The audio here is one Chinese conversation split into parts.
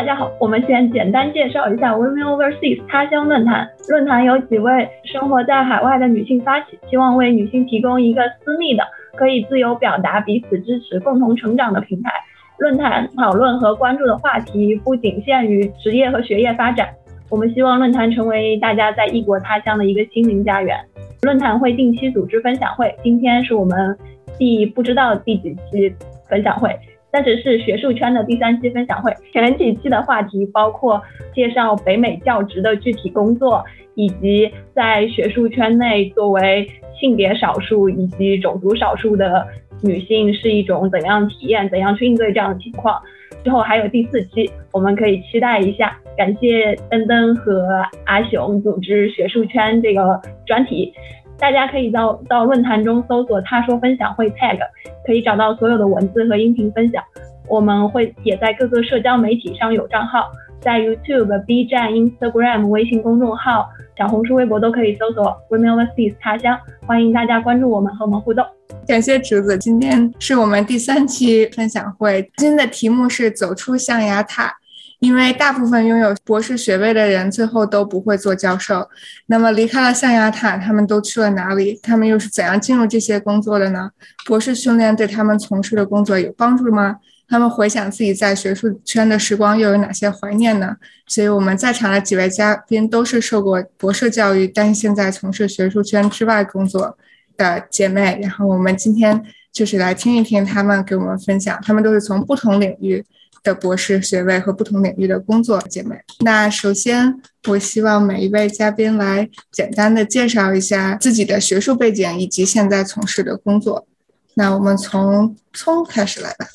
大家好，我们先简单介绍一下 Women Overseas 他乡论坛。论坛由几位生活在海外的女性发起，希望为女性提供一个私密的、可以自由表达、彼此支持、共同成长的平台。论坛讨论和关注的话题不仅限于职业和学业发展，我们希望论坛成为大家在异国他乡的一个心灵家园。论坛会定期组织分享会，今天是我们第不知道第几期分享会。但是是学术圈的第三期分享会，前几期的话题包括介绍北美教职的具体工作，以及在学术圈内作为性别少数以及种族少数的女性是一种怎样体验，怎样去应对这样的情况。之后还有第四期，我们可以期待一下。感谢登登和阿雄组织学术圈这个专题。大家可以到到论坛中搜索“他说分享会 ”tag，可以找到所有的文字和音频分享。我们会也在各个社交媒体上有账号，在 YouTube、B 站、Instagram、微信公众号、小红书、微博都可以搜索 “Women Overseas 他乡”。欢迎大家关注我们和我们互动。感谢竹子，今天是我们第三期分享会，今天的题目是“走出象牙塔”。因为大部分拥有博士学位的人最后都不会做教授，那么离开了象牙塔，他们都去了哪里？他们又是怎样进入这些工作的呢？博士训练对他们从事的工作有帮助吗？他们回想自己在学术圈的时光又有哪些怀念呢？所以我们在场的几位嘉宾都是受过博士教育，但是现在从事学术圈之外工作的姐妹。然后我们今天就是来听一听他们给我们分享，他们都是从不同领域。的博士学位和不同领域的工作，姐妹。那首先，我希望每一位嘉宾来简单的介绍一下自己的学术背景以及现在从事的工作。那我们从聪开始来吧。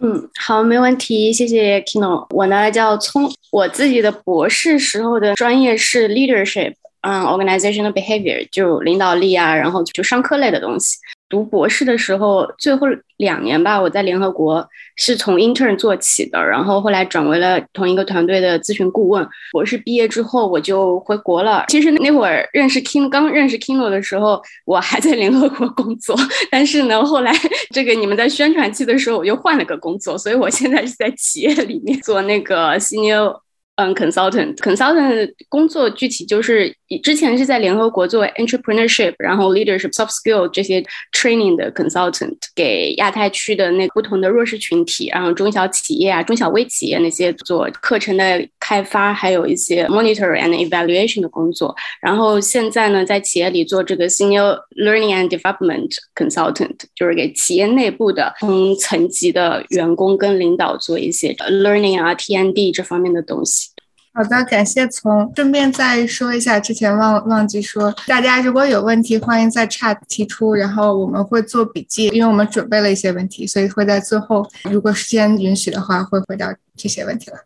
嗯，好，没问题，谢谢 Kino。我呢叫聪，我自己的博士时候的专业是 leadership，嗯，organizational behavior，就领导力啊，然后就商科类的东西。读博士的时候，最后两年吧，我在联合国是从 intern 做起的，然后后来转为了同一个团队的咨询顾问。博士毕业之后，我就回国了。其实那会儿认识 Kin，刚认识 Kino 的时候，我还在联合国工作。但是呢，后来 这个你们在宣传期的时候，我又换了个工作，所以我现在是在企业里面做那个 senior。嗯，consultant，consultant 工作具体就是之前是在联合国做 entrepreneurship，然后 leadership soft skill 这些 training 的 consultant，给亚太区的那不同的弱势群体，然后中小企业啊、中小微企业那些做课程的开发，还有一些 monitor and evaluation 的工作。然后现在呢，在企业里做这个 senior learning and development consultant，就是给企业内部的同层级的员工跟领导做一些 learning 啊、T N D 这方面的东西。好的，感谢从。顺便再说一下，之前忘忘记说，大家如果有问题，欢迎在 chat 提出，然后我们会做笔记，因为我们准备了一些问题，所以会在最后，如果时间允许的话，会回答这些问题了。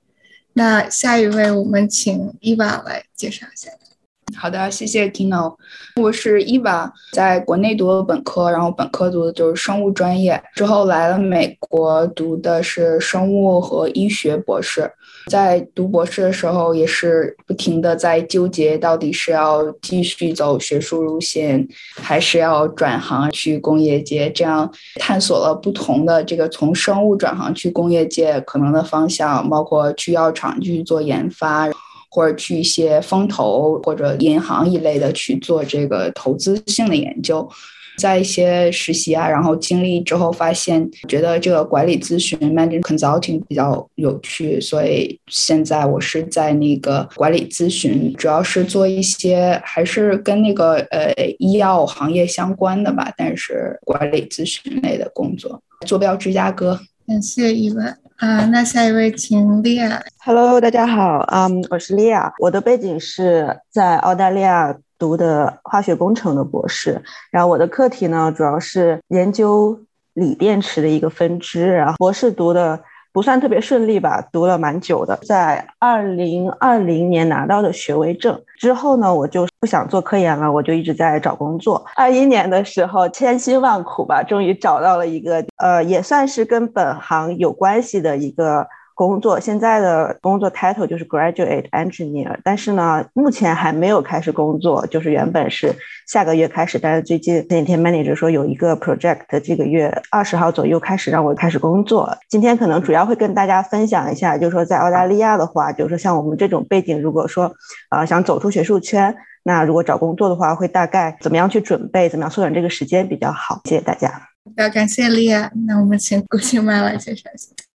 那下一位，我们请伊娃来介绍一下。好的，谢谢 Kino。我是伊娃，在国内读的本科，然后本科读的就是生物专业，之后来了美国读的是生物和医学博士。在读博士的时候，也是不停的在纠结，到底是要继续走学术路线，还是要转行去工业界。这样探索了不同的这个从生物转行去工业界可能的方向，包括去药厂去做研发。或者去一些风投或者银行一类的去做这个投资性的研究，在一些实习啊，然后经历之后发现，觉得这个管理咨询 （management consulting） 比较有趣，所以现在我是在那个管理咨询，主要是做一些还是跟那个呃医药行业相关的吧，但是管理咨询类的工作，坐标芝加哥。感谢伊文。啊，那下一位请利亚。Hello，大家好，嗯，我是利亚，我的背景是在澳大利亚读的化学工程的博士，然后我的课题呢主要是研究锂电池的一个分支，然后博士读的。不算特别顺利吧，读了蛮久的，在二零二零年拿到的学位证之后呢，我就不想做科研了，我就一直在找工作。二一年的时候，千辛万苦吧，终于找到了一个呃，也算是跟本行有关系的一个工作，现在的工作 title 就是 graduate engineer，但是呢，目前还没有开始工作，就是原本是下个月开始，但是最近前几天 manager 说有一个 project，这个月二十号左右开始让我开始工作。今天可能主要会跟大家分享一下，就是说在澳大利亚的话，就是说像我们这种背景，如果说呃想走出学术圈，那如果找工作的话，会大概怎么样去准备，怎么样缩短这个时间比较好？谢谢大家。要感谢莉亚，那我们请顾青妈来介绍一下。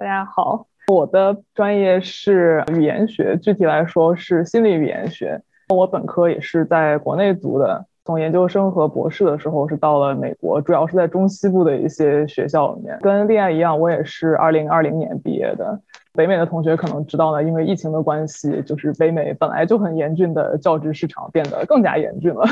大家好，我的专业是语言学，具体来说是心理语言学。我本科也是在国内读的，从研究生和博士的时候是到了美国，主要是在中西部的一些学校里面。跟恋爱一样，我也是二零二零年毕业的。北美的同学可能知道呢，因为疫情的关系，就是北美本来就很严峻的教职市场变得更加严峻了。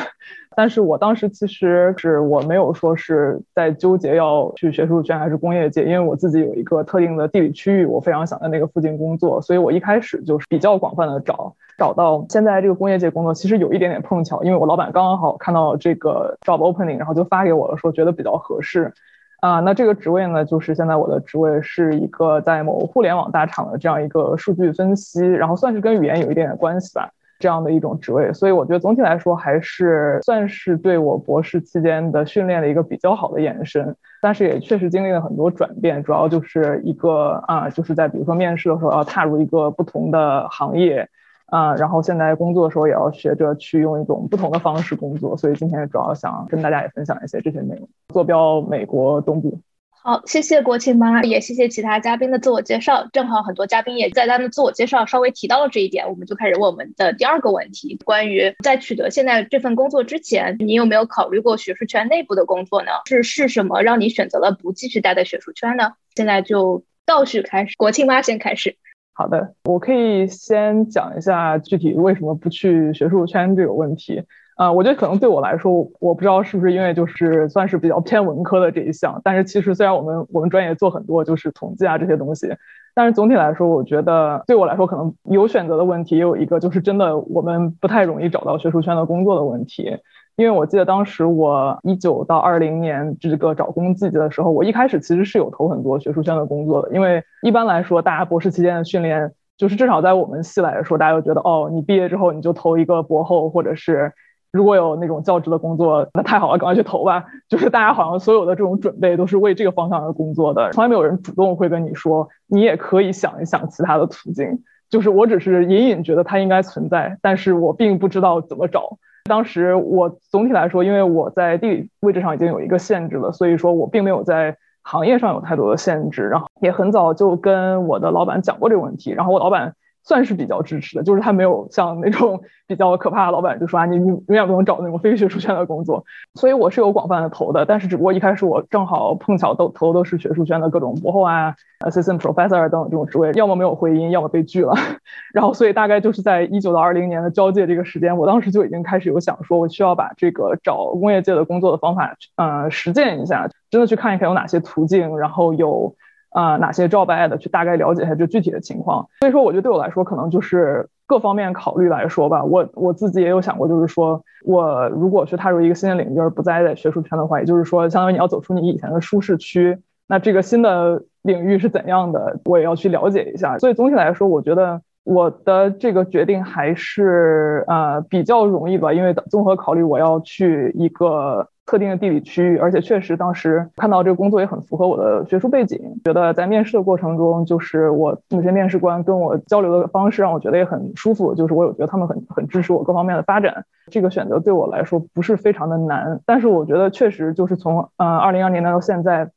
但是我当时其实是我没有说是在纠结要去学术圈还是工业界，因为我自己有一个特定的地理区域，我非常想在那个附近工作，所以我一开始就是比较广泛的找，找到现在这个工业界工作，其实有一点点碰巧，因为我老板刚刚好看到这个 job opening，然后就发给我了，说觉得比较合适。啊，那这个职位呢，就是现在我的职位是一个在某互联网大厂的这样一个数据分析，然后算是跟语言有一点点关系吧，这样的一种职位。所以我觉得总体来说还是算是对我博士期间的训练的一个比较好的延伸，但是也确实经历了很多转变，主要就是一个啊，就是在比如说面试的时候要踏入一个不同的行业。啊，然后现在工作的时候也要学着去用一种不同的方式工作，所以今天主要想跟大家也分享一些这些内容。坐标美国东部。好，谢谢国庆妈，也谢谢其他嘉宾的自我介绍。正好很多嘉宾也在他们自我介绍稍微提到了这一点，我们就开始问我们的第二个问题：关于在取得现在这份工作之前，你有没有考虑过学术圈内部的工作呢？是是什么让你选择了不继续待在学术圈呢？现在就倒序开始，国庆妈先开始。好的，我可以先讲一下具体为什么不去学术圈这个问题。啊，我觉得可能对我来说，我不知道是不是因为就是算是比较偏文科的这一项，但是其实虽然我们我们专业做很多就是统计啊这些东西，但是总体来说，我觉得对我来说可能有选择的问题，也有一个就是真的我们不太容易找到学术圈的工作的问题。因为我记得当时我一九到二零年这个找工季节的时候，我一开始其实是有投很多学术圈的工作的。因为一般来说，大家博士期间的训练，就是至少在我们系来说，大家都觉得哦，你毕业之后你就投一个博后，或者是如果有那种教职的工作，那太好了，赶快去投吧。就是大家好像所有的这种准备都是为这个方向而工作的，从来没有人主动会跟你说，你也可以想一想其他的途径。就是我只是隐隐觉得它应该存在，但是我并不知道怎么找。当时我总体来说，因为我在地理位置上已经有一个限制了，所以说我并没有在行业上有太多的限制。然后也很早就跟我的老板讲过这个问题，然后我老板算是比较支持的，就是他没有像那种 比较可怕的老板就说啊，你你永远不能找那种非学术圈的工作。所以我是有广泛的投的，但是只不过一开始我正好碰巧都投的是学术圈的各种博后啊。Assistant Professor 等等这种职位，要么没有回音，要么被拒了。然后，所以大概就是在一九到二零年的交界这个时间，我当时就已经开始有想说，我需要把这个找工业界的工作的方法，呃，实践一下，真的去看一看有哪些途径，然后有啊哪些 job ad 去大概了解一下这具体的情况。所以说，我觉得对我来说，可能就是各方面考虑来说吧，我我自己也有想过，就是说我如果去踏入一个新的领域，而不再在学术圈的话，也就是说，相当于你要走出你以前的舒适区。那这个新的领域是怎样的，我也要去了解一下。所以总体来说，我觉得我的这个决定还是呃比较容易吧，因为综合考虑我要去一个特定的地理区域，而且确实当时看到这个工作也很符合我的学术背景，觉得在面试的过程中，就是我那些面试官跟我交流的方式让我觉得也很舒服，就是我有觉得他们很很支持我各方面的发展。这个选择对我来说不是非常的难，但是我觉得确实就是从呃二零二零年到现在。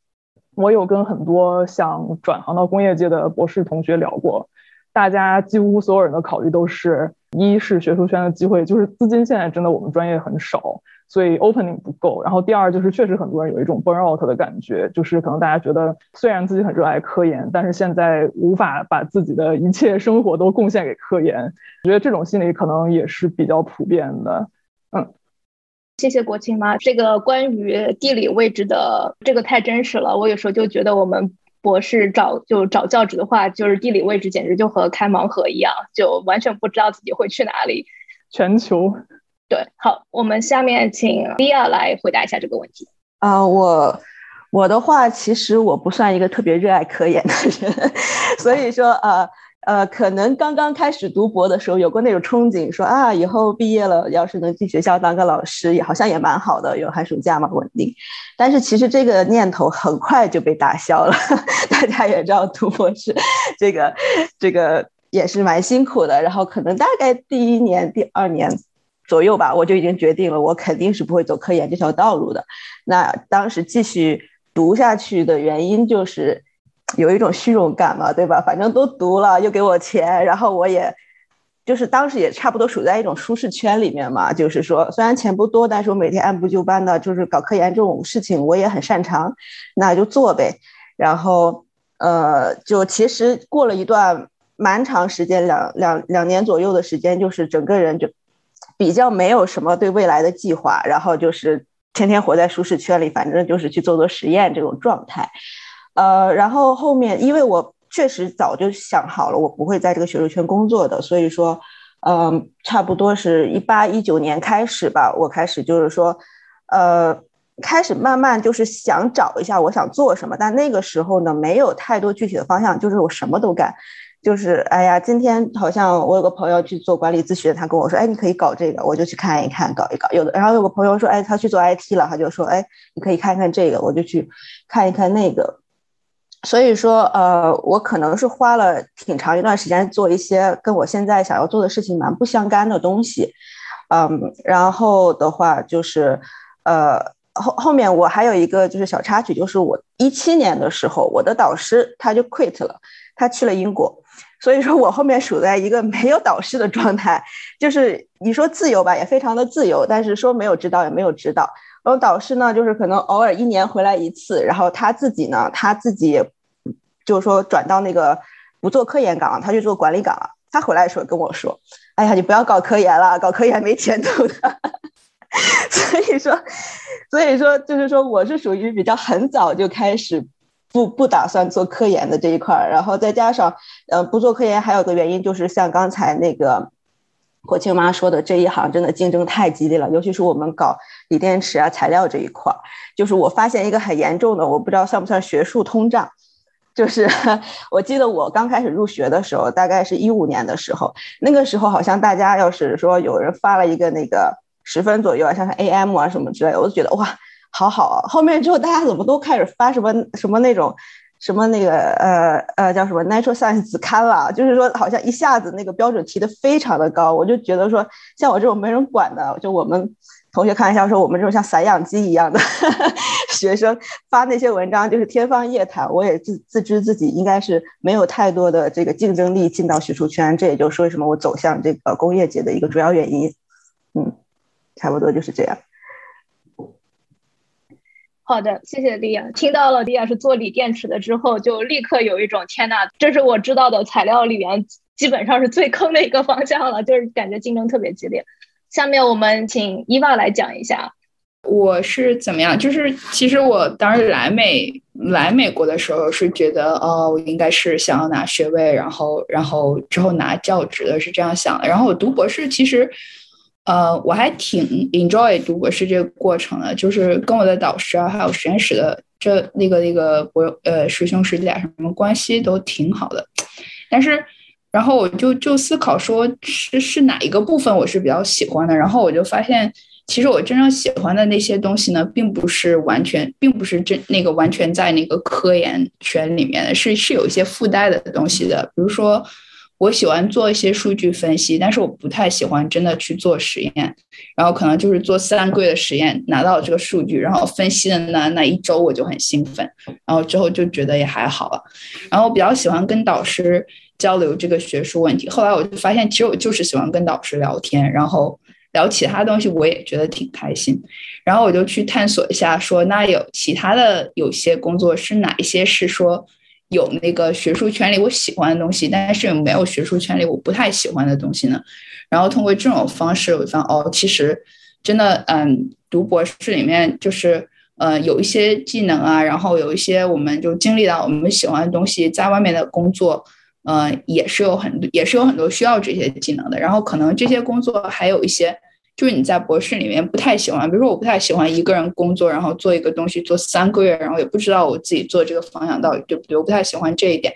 我有跟很多想转行到工业界的博士同学聊过，大家几乎所有人的考虑都是：一是学术圈的机会，就是资金现在真的我们专业很少，所以 opening 不够；然后第二就是确实很多人有一种 burn out 的感觉，就是可能大家觉得虽然自己很热爱科研，但是现在无法把自己的一切生活都贡献给科研，我觉得这种心理可能也是比较普遍的。嗯。谢谢国庆妈，这个关于地理位置的这个太真实了。我有时候就觉得我们博士找就找教职的话，就是地理位置简直就和开盲盒一样，就完全不知道自己会去哪里。全球，对，好，我们下面请利亚来回答一下这个问题。啊，我我的话，其实我不算一个特别热爱科研的人，所以说呃呃，可能刚刚开始读博的时候有过那种憧憬，说啊，以后毕业了，要是能进学校当个老师，也好像也蛮好的，有寒暑假嘛，稳定。但是其实这个念头很快就被打消了。大家也知道，读博士这个这个也是蛮辛苦的。然后可能大概第一年、第二年。左右吧，我就已经决定了，我肯定是不会走科研这条道路的。那当时继续读下去的原因就是有一种虚荣感嘛，对吧？反正都读了，又给我钱，然后我也就是当时也差不多处在一种舒适圈里面嘛。就是说，虽然钱不多，但是我每天按部就班的，就是搞科研这种事情我也很擅长，那就做呗。然后呃，就其实过了一段蛮长时间，两两两年左右的时间，就是整个人就。比较没有什么对未来的计划，然后就是天天活在舒适圈里，反正就是去做做实验这种状态。呃，然后后面因为我确实早就想好了，我不会在这个学术圈工作的，所以说，嗯，差不多是一八一九年开始吧，我开始就是说，呃，开始慢慢就是想找一下我想做什么，但那个时候呢，没有太多具体的方向，就是我什么都干。就是哎呀，今天好像我有个朋友去做管理咨询，他跟我说，哎，你可以搞这个，我就去看一看，搞一搞。有的，然后有个朋友说，哎，他去做 IT 了，他就说，哎，你可以看看这个，我就去看一看那个。所以说，呃，我可能是花了挺长一段时间做一些跟我现在想要做的事情蛮不相干的东西，嗯，然后的话就是，呃，后后面我还有一个就是小插曲，就是我一七年的时候，我的导师他就 quit 了，他去了英国。所以说我后面处在一个没有导师的状态，就是你说自由吧，也非常的自由，但是说没有指导也没有指导。然后导师呢，就是可能偶尔一年回来一次，然后他自己呢，他自己就是说转到那个不做科研岗，他去做管理岗。他回来的时候跟我说：“哎呀，你不要搞科研了，搞科研没前途的。”所以说，所以说就是说我是属于比较很早就开始。不不打算做科研的这一块儿，然后再加上，呃，不做科研还有个原因就是像刚才那个国庆妈说的，这一行真的竞争太激烈了，尤其是我们搞锂电池啊材料这一块儿，就是我发现一个很严重的，我不知道算不算学术通胀，就是 我记得我刚开始入学的时候，大概是一五年的时候，那个时候好像大家要是说有人发了一个那个十分左右啊，像是 AM 啊什么之类的，我就觉得哇。好好啊，后面之后大家怎么都开始发什么什么那种什么那个呃呃叫什么 Natural Science 子刊了，就是说好像一下子那个标准提的非常的高，我就觉得说像我这种没人管的，就我们同学开玩笑说我们这种像散养鸡一样的 学生发那些文章就是天方夜谭，我也自自知自己应该是没有太多的这个竞争力进到学术圈，这也就是为什么我走向这个工业界的一个主要原因，嗯，差不多就是这样。好的，谢谢莉亚。听到了莉亚是做锂电池的之后，就立刻有一种天呐，这是我知道的材料里面基本上是最坑的一个方向了，就是感觉竞争特别激烈。下面我们请伊娃来讲一下，我是怎么样？就是其实我当时来美来美国的时候是觉得，哦，我应该是想要拿学位，然后然后之后拿教职的，是这样想的。然后我读博士其实。呃，我还挺 enjoy 读博士这个过程的，就是跟我的导师啊，还有实验室的这那个那个博呃师兄师姐什么关系都挺好的。但是，然后我就就思考说，是是哪一个部分我是比较喜欢的？然后我就发现，其实我真正喜欢的那些东西呢，并不是完全，并不是真那个完全在那个科研圈里面的，是是有一些附带的东西的，比如说。我喜欢做一些数据分析，但是我不太喜欢真的去做实验，然后可能就是做三个月的实验，拿到这个数据，然后分析的那那一周我就很兴奋，然后之后就觉得也还好了。然后我比较喜欢跟导师交流这个学术问题，后来我就发现，其实我就是喜欢跟导师聊天，然后聊其他东西，我也觉得挺开心。然后我就去探索一下，说那有其他的有些工作是哪一些是说。有那个学术圈里我喜欢的东西，但是没有学术圈里我不太喜欢的东西呢。然后通过这种方式，我发现哦，其实真的，嗯，读博士里面就是呃有一些技能啊，然后有一些我们就经历到我们喜欢的东西，在外面的工作，呃，也是有很多也是有很多需要这些技能的。然后可能这些工作还有一些就是你在博士里面不太喜欢，比如说我不太喜欢一个人工作，然后做一个东西做三个月，然后也不知道我自己做这个方向到底对不对，我不太喜欢这一点。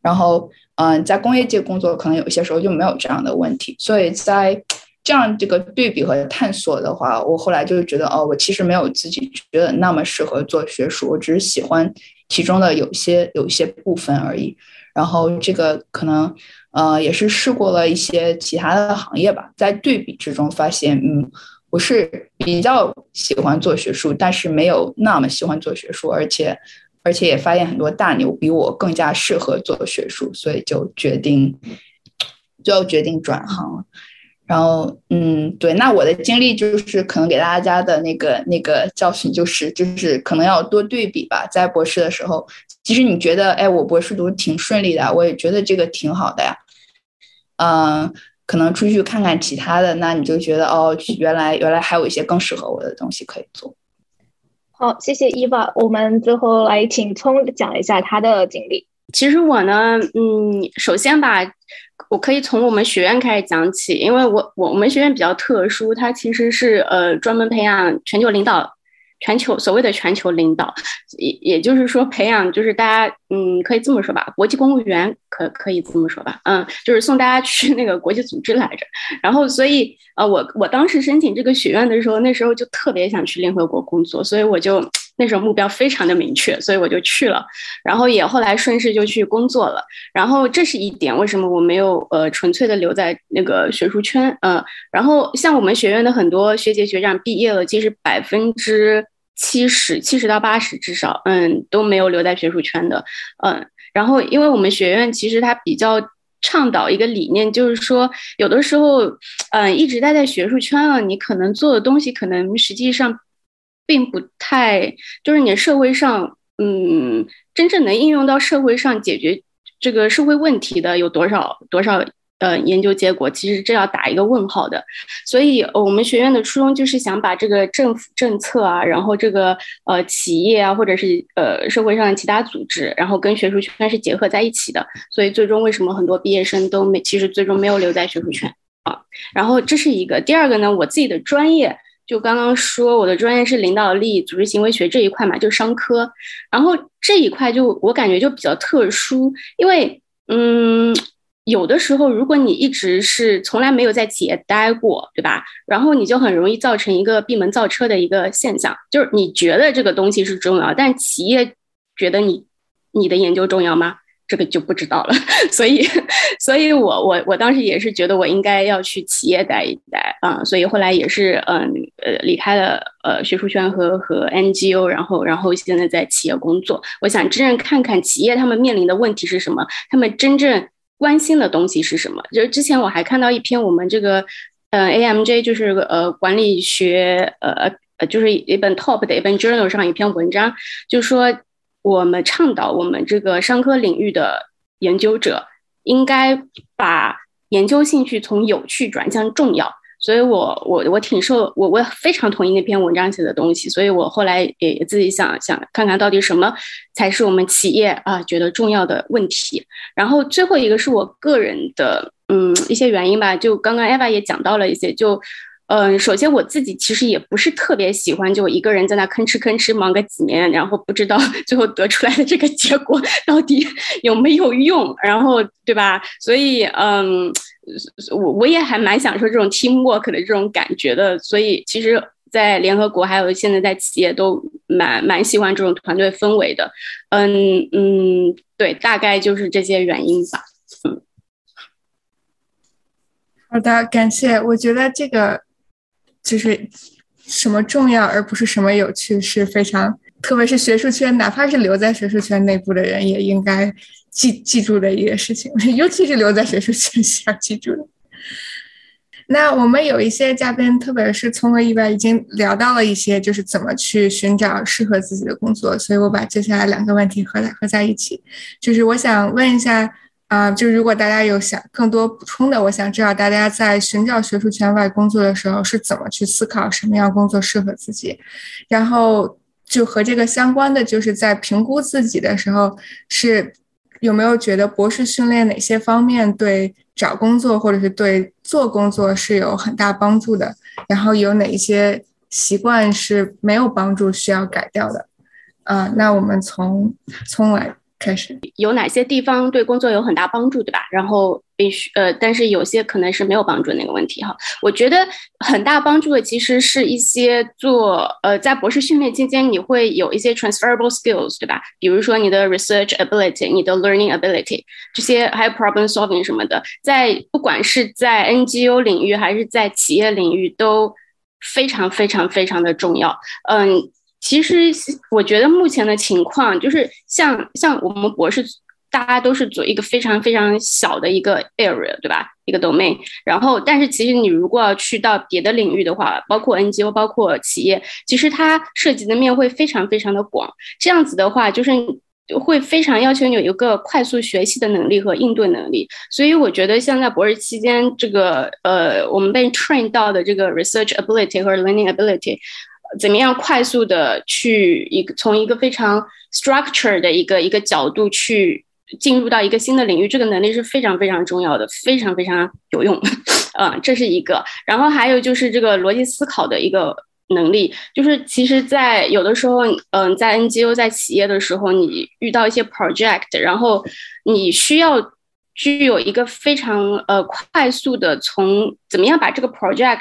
然后，嗯，在工业界工作可能有些时候就没有这样的问题，所以在这样这个对比和探索的话，我后来就觉得，哦，我其实没有自己觉得那么适合做学术，我只是喜欢其中的有些有些部分而已。然后这个可能。呃，也是试过了一些其他的行业吧，在对比之中发现，嗯，我是比较喜欢做学术，但是没有那么喜欢做学术，而且，而且也发现很多大牛比我更加适合做学术，所以就决定，就决定转行。然后，嗯，对，那我的经历就是可能给大家的那个那个教训就是，就是可能要多对比吧，在博士的时候，其实你觉得，哎，我博士读挺顺利的，我也觉得这个挺好的呀。嗯，可能出去看看其他的，那你就觉得哦，原来原来还有一些更适合我的东西可以做。好，谢谢伊娃。我们最后来请聪讲一下他的经历。其实我呢，嗯，首先吧，我可以从我们学院开始讲起，因为我我们学院比较特殊，它其实是呃专门培养全球领导。全球所谓的全球领导，也也就是说培养，就是大家，嗯，可以这么说吧，国际公务员可可以这么说吧，嗯，就是送大家去那个国际组织来着。然后，所以，呃，我我当时申请这个学院的时候，那时候就特别想去联合国工作，所以我就那时候目标非常的明确，所以我就去了。然后也后来顺势就去工作了。然后这是一点，为什么我没有呃纯粹的留在那个学术圈？嗯，然后像我们学院的很多学姐学长毕业了，其实百分之七十七十到八十，至少嗯都没有留在学术圈的，嗯，然后因为我们学院其实它比较倡导一个理念，就是说有的时候，嗯，一直待在学术圈了，你可能做的东西可能实际上并不太，就是你社会上嗯真正能应用到社会上解决这个社会问题的有多少多少。呃，研究结果其实这要打一个问号的，所以我们学院的初衷就是想把这个政府政策啊，然后这个呃企业啊，或者是呃社会上的其他组织，然后跟学术圈是结合在一起的。所以最终为什么很多毕业生都没，其实最终没有留在学术圈啊？然后这是一个，第二个呢，我自己的专业就刚刚说我的专业是领导力、组织行为学这一块嘛，就商科，然后这一块就我感觉就比较特殊，因为嗯。有的时候，如果你一直是从来没有在企业待过，对吧？然后你就很容易造成一个闭门造车的一个现象，就是你觉得这个东西是重要，但企业觉得你你的研究重要吗？这个就不知道了。所以，所以我我我当时也是觉得我应该要去企业待一待啊，所以后来也是嗯呃离开了呃学术圈和和 NGO，然后然后现在在企业工作。我想真正看看企业他们面临的问题是什么，他们真正。关心的东西是什么？就是之前我还看到一篇我们这个，呃，AMJ 就是呃管理学，呃呃，就是一本 top 的一本 journal 上一篇文章，就说我们倡导我们这个商科领域的研究者应该把研究兴趣从有趣转向重要。所以，我我我挺受我我非常同意那篇文章写的东西，所以我后来也自己想想看看到底什么才是我们企业啊觉得重要的问题。然后最后一个是我个人的嗯一些原因吧，就刚刚 Eva 也讲到了一些，就嗯首先我自己其实也不是特别喜欢就一个人在那吭哧吭哧忙个几年，然后不知道 最后得出来的这个结果 到底 有没有用，然后对吧？所以嗯。我我也还蛮享受这种 teamwork 的这种感觉的，所以其实，在联合国还有现在在企业都蛮蛮喜欢这种团队氛围的。嗯嗯，对，大概就是这些原因吧。嗯，好的，感谢。我觉得这个就是什么重要，而不是什么有趣，是非常，特别是学术圈，哪怕是留在学术圈内部的人，也应该。记记住的一个事情，尤其是留在学术圈需要记住的。那我们有一些嘉宾，特别是聪和意外，已经聊到了一些，就是怎么去寻找适合自己的工作。所以我把接下来两个问题合在合在一起，就是我想问一下，啊，就如果大家有想更多补充的，我想知道大家在寻找学术圈外工作的时候是怎么去思考什么样工作适合自己，然后就和这个相关的，就是在评估自己的时候是。有没有觉得博士训练哪些方面对找工作或者是对做工作是有很大帮助的？然后有哪一些习惯是没有帮助需要改掉的？啊，那我们从从来。开始有哪些地方对工作有很大帮助，对吧？然后必须呃，但是有些可能是没有帮助的那个问题哈。我觉得很大帮助的其实是一些做呃，在博士训练期间你会有一些 transferable skills，对吧？比如说你的 research ability、你的 learning ability 这些，还有 problem solving 什么的，在不管是在 NGO 领域还是在企业领域都非常非常非常的重要。嗯。其实我觉得目前的情况就是像像我们博士，大家都是做一个非常非常小的一个 area，对吧？一个 domain。然后，但是其实你如果要去到别的领域的话，包括 NGO，包括企业，其实它涉及的面会非常非常的广。这样子的话，就是会非常要求你有一个快速学习的能力和应对能力。所以我觉得像在博士期间，这个呃，我们被 train 到的这个 research ability 和 learning ability。怎么样快速的去一个从一个非常 structure 的一个一个角度去进入到一个新的领域，这个能力是非常非常重要的，非常非常有用，嗯，这是一个。然后还有就是这个逻辑思考的一个能力，就是其实，在有的时候，嗯，在 NGO 在企业的时候，你遇到一些 project，然后你需要具有一个非常呃快速的从怎么样把这个 project。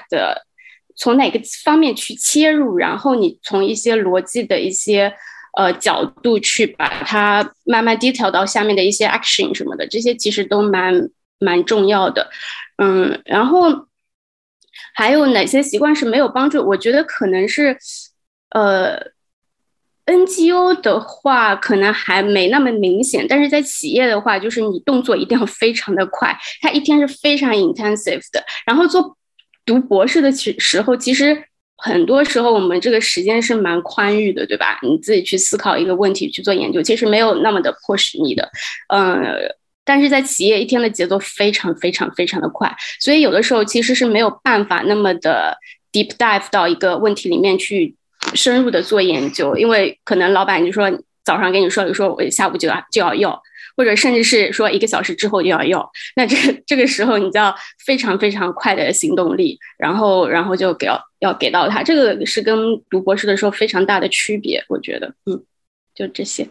从哪个方面去切入，然后你从一些逻辑的一些呃角度去把它慢慢 detail 到下面的一些 action 什么的，这些其实都蛮蛮重要的。嗯，然后还有哪些习惯是没有帮助？我觉得可能是呃 NGO 的话可能还没那么明显，但是在企业的话，就是你动作一定要非常的快，它一天是非常 intensive 的，然后做。读博士的时时候，其实很多时候我们这个时间是蛮宽裕的，对吧？你自己去思考一个问题，去做研究，其实没有那么的迫使你的。嗯，但是在企业一天的节奏非常非常非常的快，所以有的时候其实是没有办法那么的 deep dive 到一个问题里面去深入的做研究，因为可能老板就说早上跟你说，说我下午就要就要要。或者甚至是说一个小时之后就要用，那这这个时候你就要非常非常快的行动力，然后然后就给要要给到他，这个是跟读博士的时候非常大的区别，我觉得，嗯，就这些。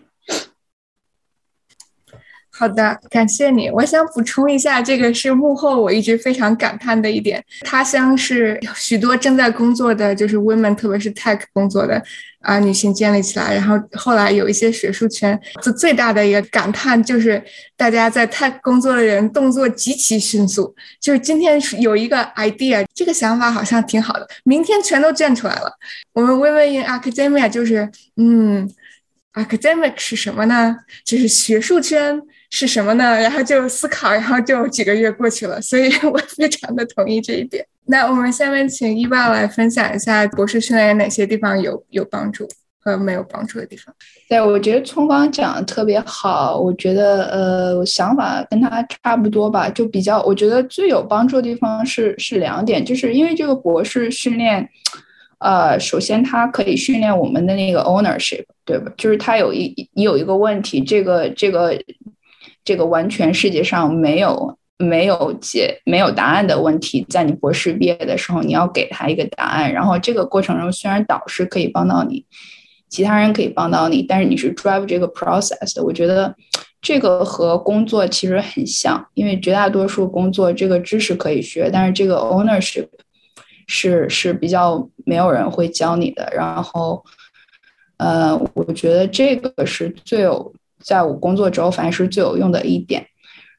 好的，感谢你。我想补充一下，这个是幕后我一直非常感叹的一点。他乡是许多正在工作的，就是 women，特别是 tech 工作的啊女性建立起来。然后后来有一些学术圈，最最大的一个感叹就是，大家在 tech 工作的人动作极其迅速。就是今天有一个 idea，这个想法好像挺好的，明天全都建出来了。我们 women in academia 就是，嗯，academic 是什么呢？就是学术圈。是什么呢？然后就思考，然后就几个月过去了，所以 我非常的同意这一点。那我们下面请伊爸来分享一下博士训练哪些地方有有帮助和没有帮助的地方。对，我觉得聪光讲的特别好，我觉得呃想法跟他差不多吧，就比较我觉得最有帮助的地方是是两点，就是因为这个博士训练，呃，首先它可以训练我们的那个 ownership，对吧？就是它有一有一个问题，这个这个。这个完全世界上没有没有解没有答案的问题，在你博士毕业的时候，你要给他一个答案。然后这个过程中，虽然导师可以帮到你，其他人可以帮到你，但是你是 drive 这个 process 的。我觉得这个和工作其实很像，因为绝大多数工作这个知识可以学，但是这个 ownership 是是比较没有人会教你的。然后，呃，我觉得这个是最有。在我工作之后，反正是最有用的一点。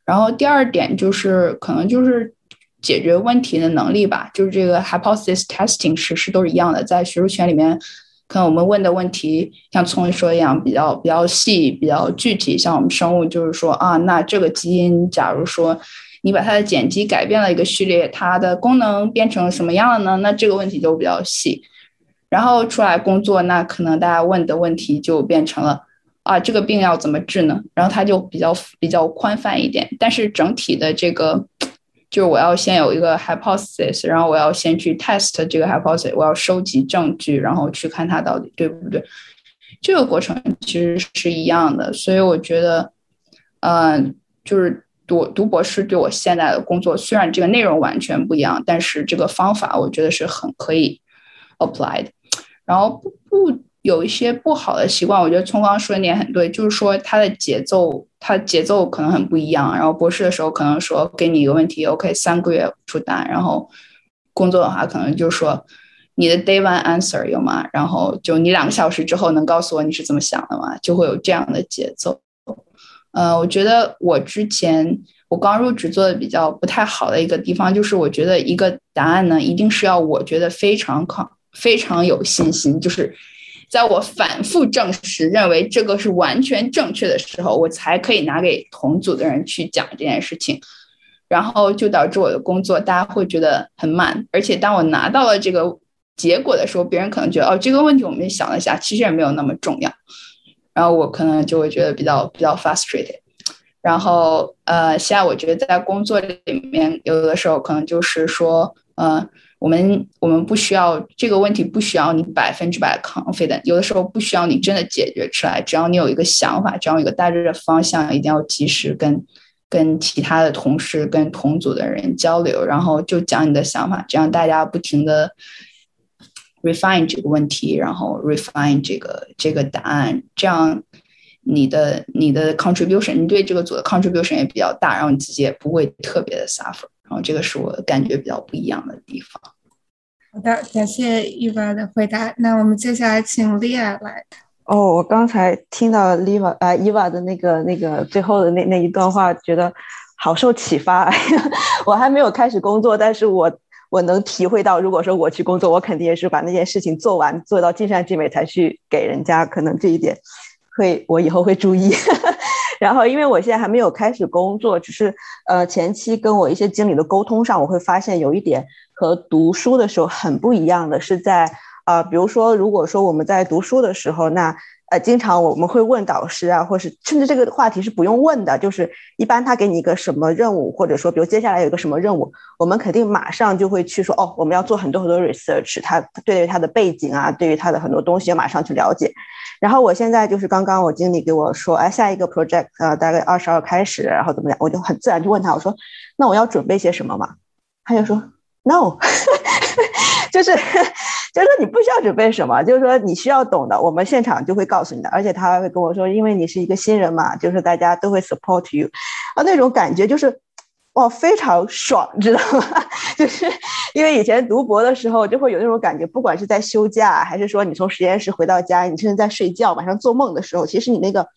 然后第二点就是，可能就是解决问题的能力吧。就是这个 hypothesis testing 实施都是一样的。在学术圈里面，可能我们问的问题像聪说一样，比较比较细、比较具体。像我们生物就是说啊，那这个基因，假如说你把它的碱基改变了一个序列，它的功能变成什么样了呢？那这个问题就比较细。然后出来工作，那可能大家问的问题就变成了。啊，这个病要怎么治呢？然后它就比较比较宽泛一点，但是整体的这个就是我要先有一个 hypothesis，然后我要先去 test 这个 hypothesis，我要收集证据，然后去看它到底对不对。这个过程其实是一样的，所以我觉得，嗯，就是读读博士对我现在的工作，虽然这个内容完全不一样，但是这个方法我觉得是很可以 apply 的。然后不不有一些不好的习惯，我觉得聪刚说的点很对，就是说它的节奏，它节奏可能很不一样。然后博士的时候可能说给你一个问题，OK，三个月出单，然后工作的话可能就是说你的 day one answer 有吗？然后就你两个小时之后能告诉我你是怎么想的吗？就会有这样的节奏。呃，我觉得我之前我刚入职做的比较不太好的一个地方，就是我觉得一个答案呢，一定是要我觉得非常靠非常有信心，就是在我反复证实认为这个是完全正确的时候，我才可以拿给同组的人去讲这件事情，然后就导致我的工作大家会觉得很慢，而且当我拿到了这个结果的时候，别人可能觉得哦这个问题我们想了一下，其实也没有那么重要。然后我可能就会觉得比较比较 frustrated，然后呃，现在我觉得在工作里面，有的时候可能就是说，呃，我们我们不需要这个问题，不需要你百分之百 confident，有的时候不需要你真的解决出来，只要你有一个想法，只要有一个大致的方向，一定要及时跟跟其他的同事、跟同组的人交流，然后就讲你的想法，这样大家不停的。refine 这个问题，然后 refine 这个这个答案，这样你的你的 contribution，你对这个组的 contribution 也比较大，然后你自己也不会特别的 suffer，然后这个是我感觉比较不一样的地方。好的，感谢伊娃的回答。那我们接下来请 Lia 来。哦，我刚才听到 Lia 啊伊娃的那个那个最后的那那一段话，觉得好受启发。我还没有开始工作，但是我。我能体会到，如果说我去工作，我肯定也是把那件事情做完，做到尽善尽美才去给人家。可能这一点会，我以后会注意。然后，因为我现在还没有开始工作，只是呃前期跟我一些经理的沟通上，我会发现有一点和读书的时候很不一样的是在啊，比如说，如果说我们在读书的时候，那。呃，经常我们会问导师啊，或是甚至这个话题是不用问的，就是一般他给你一个什么任务，或者说比如接下来有一个什么任务，我们肯定马上就会去说，哦，我们要做很多很多 research，他对于他的背景啊，对于他的很多东西要马上去了解。然后我现在就是刚刚我经理给我说，哎，下一个 project 呃大概二十号开始，然后怎么样，我就很自然就问他，我说，那我要准备些什么嘛？他就说，no，就是。就是说你不需要准备什么，就是说你需要懂的，我们现场就会告诉你的。而且他会跟我说，因为你是一个新人嘛，就是大家都会 support you，啊，那种感觉就是，哇，非常爽，知道吗？就是因为以前读博的时候就会有那种感觉，不管是在休假，还是说你从实验室回到家，你甚至在睡觉、晚上做梦的时候，其实你那个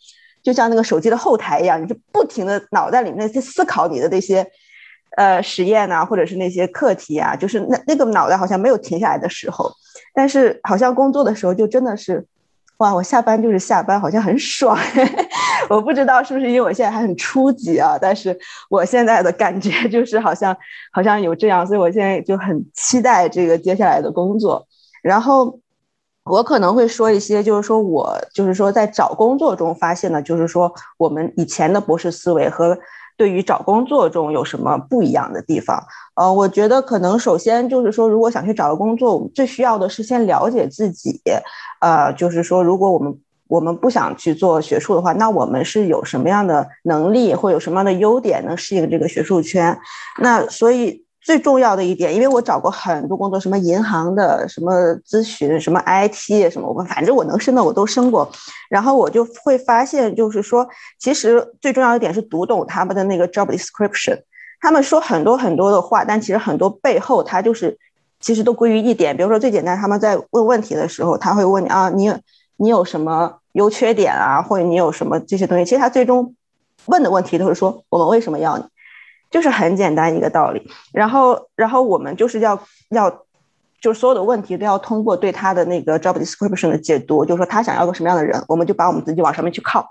就像那个手机的后台一样，你就不停的脑袋里面在思考你的那些。呃，实验呐，或者是那些课题啊，就是那那个脑袋好像没有停下来的时候，但是好像工作的时候就真的是，哇，我下班就是下班，好像很爽。我不知道是不是因为我现在还很初级啊，但是我现在的感觉 就是好像好像有这样，所以我现在就很期待这个接下来的工作。然后我可能会说一些，就是说我就是说在找工作中发现的，就是说我们以前的博士思维和。对于找工作中有什么不一样的地方？呃，我觉得可能首先就是说，如果想去找个工作，我们最需要的是先了解自己。呃，就是说，如果我们我们不想去做学术的话，那我们是有什么样的能力或有什么样的优点能适应这个学术圈？那所以。最重要的一点，因为我找过很多工作，什么银行的，什么咨询，什么 IT，什么我反正我能升的我都升过，然后我就会发现，就是说，其实最重要一点是读懂他们的那个 job description。他们说很多很多的话，但其实很多背后他就是，其实都归于一点。比如说最简单，他们在问问题的时候，他会问你啊，你你有什么优缺点啊，或者你有什么这些东西。其实他最终问的问题都是说，我们为什么要你？就是很简单一个道理，然后，然后我们就是要要，就是所有的问题都要通过对他的那个 job description 的解读，就是说他想要个什么样的人，我们就把我们自己往上面去靠。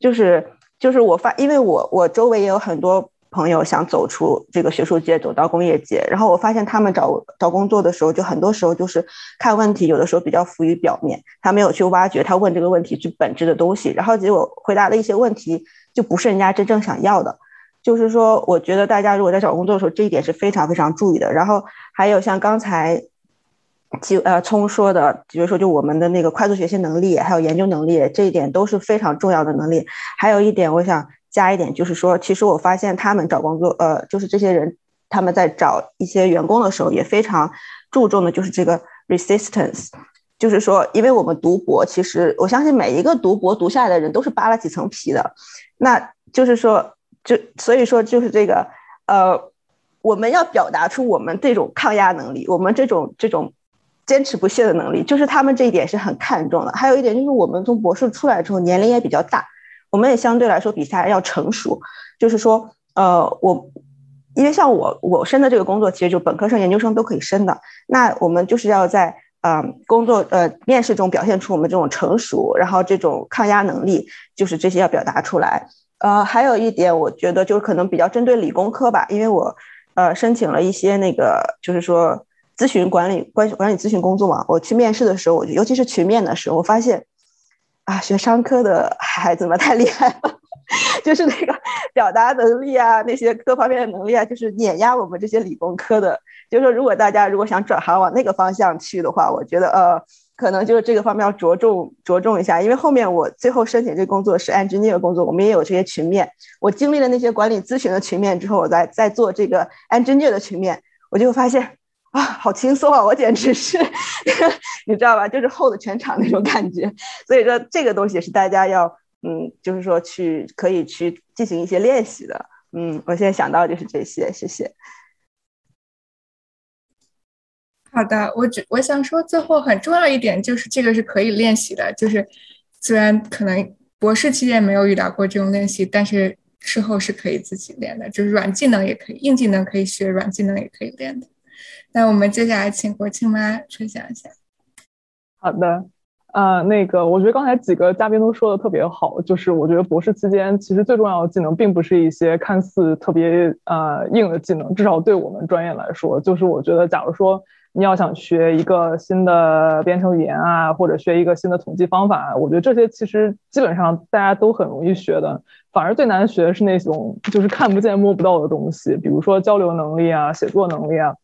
就是就是我发，因为我我周围也有很多朋友想走出这个学术界，走到工业界，然后我发现他们找找工作的时候，就很多时候就是看问题，有的时候比较浮于表面，他没有去挖掘他问这个问题最本质的东西，然后结果回答的一些问题就不是人家真正想要的。就是说，我觉得大家如果在找工作的时候，这一点是非常非常注意的。然后还有像刚才，就呃聪说的，比如说就我们的那个快速学习能力，还有研究能力，这一点都是非常重要的能力。还有一点，我想加一点，就是说，其实我发现他们找工作，呃，就是这些人他们在找一些员工的时候也非常注重的，就是这个 resistance，就是说，因为我们读博，其实我相信每一个读博读下来的人都是扒了几层皮的，那就是说，就所以说就是这个，呃，我们要表达出我们这种抗压能力，我们这种这种。坚持不懈的能力，就是他们这一点是很看重的。还有一点就是，我们从博士出来之后，年龄也比较大，我们也相对来说比他要成熟。就是说，呃，我因为像我我升的这个工作，其实就本科生、研究生都可以升的。那我们就是要在呃工作呃面试中表现出我们这种成熟，然后这种抗压能力，就是这些要表达出来。呃，还有一点，我觉得就是可能比较针对理工科吧，因为我呃申请了一些那个，就是说。咨询管理管管理咨询工作嘛，我去面试的时候，我尤其是群面的时候，我发现，啊，学商科的 孩子们太厉害了，就是那个表达能力啊，那些各方面的能力啊，就是碾压我们这些理工科的。就是说，如果大家如果想转行往那个方向去的话，我觉得呃，可能就是这个方面要着重着重一下，因为后面我最后申请这工作是 engineer 工作，我们也有这些群面，我经历了那些管理咨询的群面之后，我再再做这个 engineer 的群面，我就发现。啊，好轻松啊！我简直是，你知道吧？就是 hold 全场那种感觉。所以说，这个东西是大家要，嗯，就是说去可以去进行一些练习的。嗯，我现在想到就是这些，谢谢。好的，我只我想说，最后很重要一点就是这个是可以练习的。就是虽然可能博士期间没有遇到过这种练习，但是事后是可以自己练的。就是软技能也可以，硬技能可以学，软技能也可以练的。那我们接下来请国庆妈分享一下。好的，呃，那个，我觉得刚才几个嘉宾都说的特别好，就是我觉得博士期间其实最重要的技能，并不是一些看似特别呃硬的技能，至少对我们专业来说，就是我觉得，假如说你要想学一个新的编程语言啊，或者学一个新的统计方法，我觉得这些其实基本上大家都很容易学的，反而最难学的是那种就是看不见摸不到的东西，比如说交流能力啊，写作能力啊。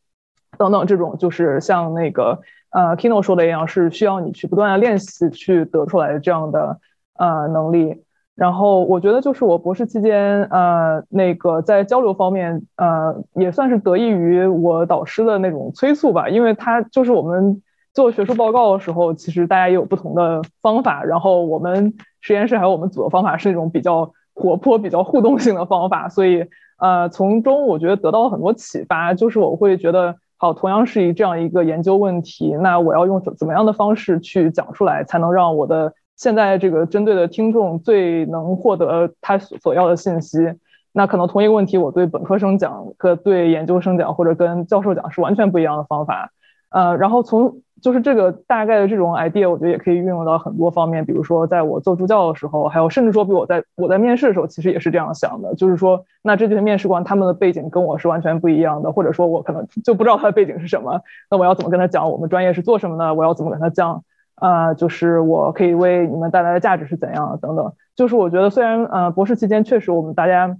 等等，这种就是像那个呃，Kino 说的一样，是需要你去不断的练习去得出来的这样的呃能力。然后我觉得就是我博士期间呃那个在交流方面呃也算是得益于我导师的那种催促吧，因为他就是我们做学术报告的时候，其实大家也有不同的方法。然后我们实验室还有我们组的方法是那种比较活泼、比较互动性的方法，所以呃从中我觉得得到了很多启发，就是我会觉得。好，同样是以这样一个研究问题，那我要用怎怎么样的方式去讲出来，才能让我的现在这个针对的听众最能获得他所要的信息？那可能同一个问题，我对本科生讲和对研究生讲，或者跟教授讲是完全不一样的方法。呃，然后从就是这个大概的这种 idea，我觉得也可以运用到很多方面，比如说在我做助教的时候，还有甚至说比我在我在面试的时候，其实也是这样想的，就是说，那这些面试官他们的背景跟我是完全不一样的，或者说我可能就不知道他的背景是什么，那我要怎么跟他讲我们专业是做什么的？我要怎么跟他讲？啊，就是我可以为你们带来的价值是怎样等等。就是我觉得虽然呃博士期间确实我们大家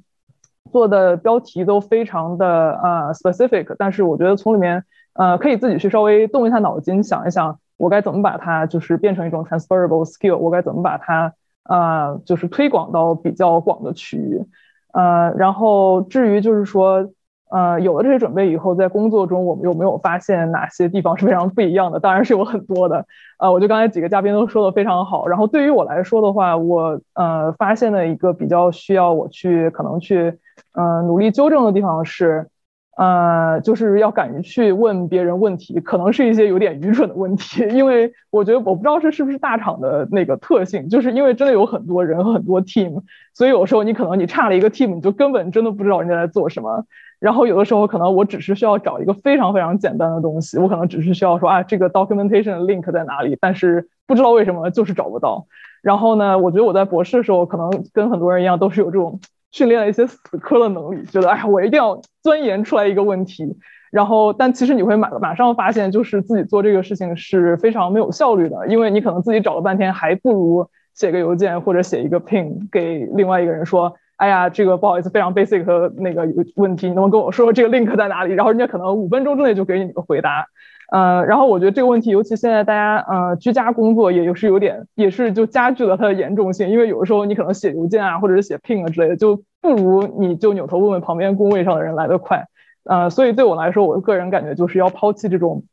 做的标题都非常的呃 specific，但是我觉得从里面。呃，可以自己去稍微动一下脑筋，想一想，我该怎么把它就是变成一种 transferable skill，我该怎么把它呃就是推广到比较广的区域，呃，然后至于就是说，呃，有了这些准备以后，在工作中我们有没有发现哪些地方是非常不一样的？当然是有很多的，呃，我觉得刚才几个嘉宾都说的非常好。然后对于我来说的话，我呃发现的一个比较需要我去可能去呃努力纠正的地方是。呃，就是要敢于去问别人问题，可能是一些有点愚蠢的问题，因为我觉得我不知道这是不是大厂的那个特性，就是因为真的有很多人和很多 team，所以有时候你可能你差了一个 team，你就根本真的不知道人家在做什么。然后有的时候可能我只是需要找一个非常非常简单的东西，我可能只是需要说啊这个 documentation link 在哪里，但是不知道为什么就是找不到。然后呢，我觉得我在博士的时候可能跟很多人一样，都是有这种。训练了一些死磕的能力，觉得哎，我一定要钻研出来一个问题。然后，但其实你会马马上发现，就是自己做这个事情是非常没有效率的，因为你可能自己找了半天，还不如写个邮件或者写一个 ping 给另外一个人说，哎呀，这个不好意思，非常 basic 的那个问题，你能不能跟我说说这个 link 在哪里？然后人家可能五分钟之内就给你个回答。呃，然后我觉得这个问题，尤其现在大家呃居家工作也是有点，也是就加剧了它的严重性，因为有的时候你可能写邮件啊，或者是写 ping 啊之类的，就不如你就扭头问问旁边工位上的人来得快。呃，所以对我来说，我个人感觉就是要抛弃这种。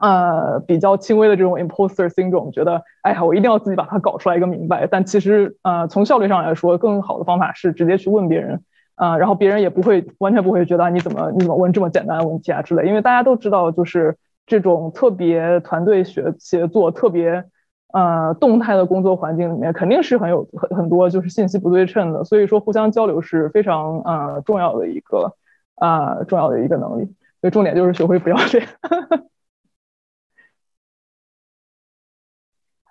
呃，比较轻微的这种 imposter syndrome，觉得哎呀，我一定要自己把它搞出来一个明白。但其实，呃，从效率上来说，更好的方法是直接去问别人，啊，然后别人也不会完全不会觉得你怎么你怎么问这么简单的问题啊之类。因为大家都知道，就是这种特别团队学协作、特别呃动态的工作环境里面，肯定是很有很很多就是信息不对称的。所以说，互相交流是非常呃重要的一个啊重要的一个能力。所以重点就是学会不要脸。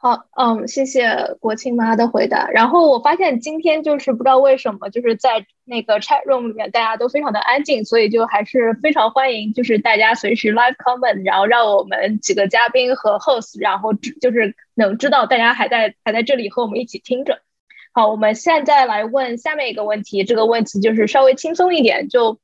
好，嗯，谢谢国庆妈的回答。然后我发现今天就是不知道为什么，就是在那个 chat room 里面大家都非常的安静，所以就还是非常欢迎，就是大家随时 live comment，然后让我们几个嘉宾和 host，然后就是能知道大家还在还在这里和我们一起听着。好，我们现在来问下面一个问题，这个问题就是稍微轻松一点，就。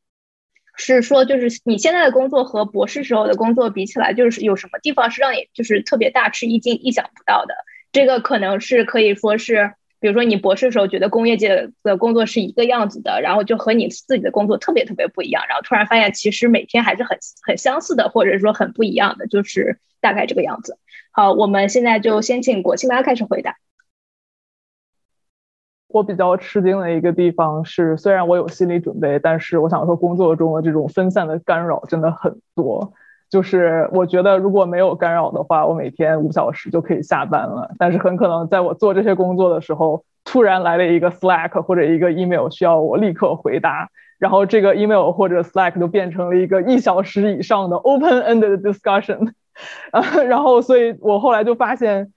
是说，就是你现在的工作和博士时候的工作比起来，就是有什么地方是让你就是特别大吃一惊、意想不到的？这个可能是可以说是，比如说你博士时候觉得工业界的工作是一个样子的，然后就和你自己的工作特别特别不一样，然后突然发现其实每天还是很很相似的，或者说很不一样的，就是大概这个样子。好，我们现在就先请国庆妈开始回答。我比较吃惊的一个地方是，虽然我有心理准备，但是我想说，工作中的这种分散的干扰真的很多。就是我觉得如果没有干扰的话，我每天五小时就可以下班了。但是很可能在我做这些工作的时候，突然来了一个 Slack 或者一个 email 需要我立刻回答，然后这个 email 或者 Slack 就变成了一个一小时以上的 open-ended discussion。然后，所以我后来就发现。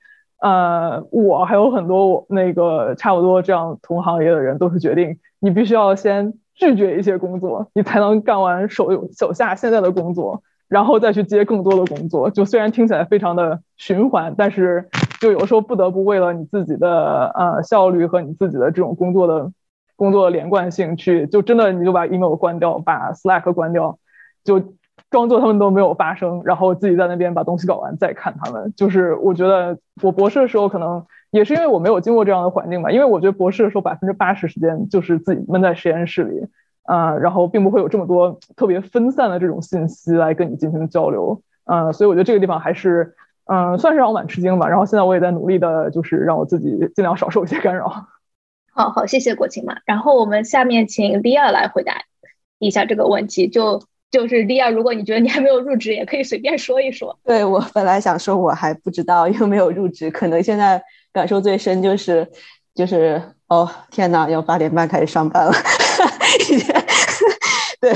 呃，我还有很多我那个差不多这样同行业的人都是决定，你必须要先拒绝一些工作，你才能干完手手下现在的工作，然后再去接更多的工作。就虽然听起来非常的循环，但是就有时候不得不为了你自己的呃效率和你自己的这种工作的工作的连贯性去，就真的你就把 email 关掉，把 Slack 关掉，就。装作他们都没有发生，然后自己在那边把东西搞完再看他们。就是我觉得我博士的时候可能也是因为我没有经过这样的环境吧，因为我觉得博士的时候百分之八十时间就是自己闷在实验室里，啊，然后并不会有这么多特别分散的这种信息来跟你进行交流，嗯，所以我觉得这个地方还是嗯算是让我蛮吃惊吧。然后现在我也在努力的，就是让我自己尽量少受一些干扰。好好，谢谢国庆嘛。然后我们下面请利亚来回答一下这个问题，就。就是利亚，如果你觉得你还没有入职，也可以随便说一说。对我本来想说，我还不知道，因为没有入职，可能现在感受最深就是，就是哦，天哪，要八点半开始上班了。以前 对，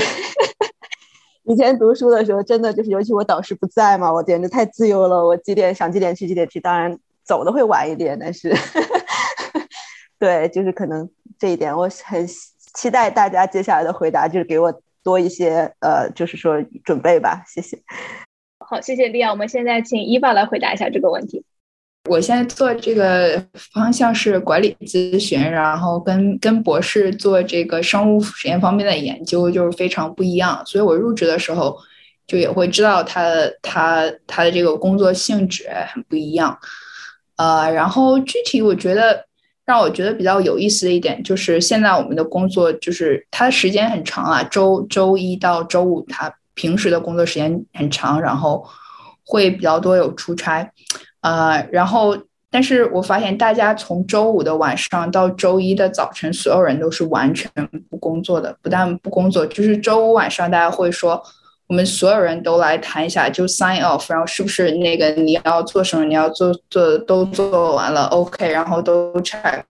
以前读书的时候，真的就是，尤其我导师不在嘛，我简直太自由了，我几点想几点去几点去，当然走的会晚一点，但是 对，就是可能这一点，我很期待大家接下来的回答，就是给我。多一些，呃，就是说准备吧，谢谢。好，谢谢利亚。我们现在请伊娃来回答一下这个问题。我现在做这个方向是管理咨询，然后跟跟博士做这个生物实验方面的研究就是非常不一样，所以我入职的时候就也会知道他他他的这个工作性质很不一样。呃，然后具体我觉得。让我觉得比较有意思的一点就是，现在我们的工作就是它时间很长啊，周周一到周五，它平时的工作时间很长，然后会比较多有出差，呃，然后但是我发现大家从周五的晚上到周一的早晨，所有人都是完全不工作的，不但不工作，就是周五晚上大家会说。我们所有人都来谈一下，就 sign off，然后是不是那个你要做什么，你要做做都做完了，OK，然后都 check，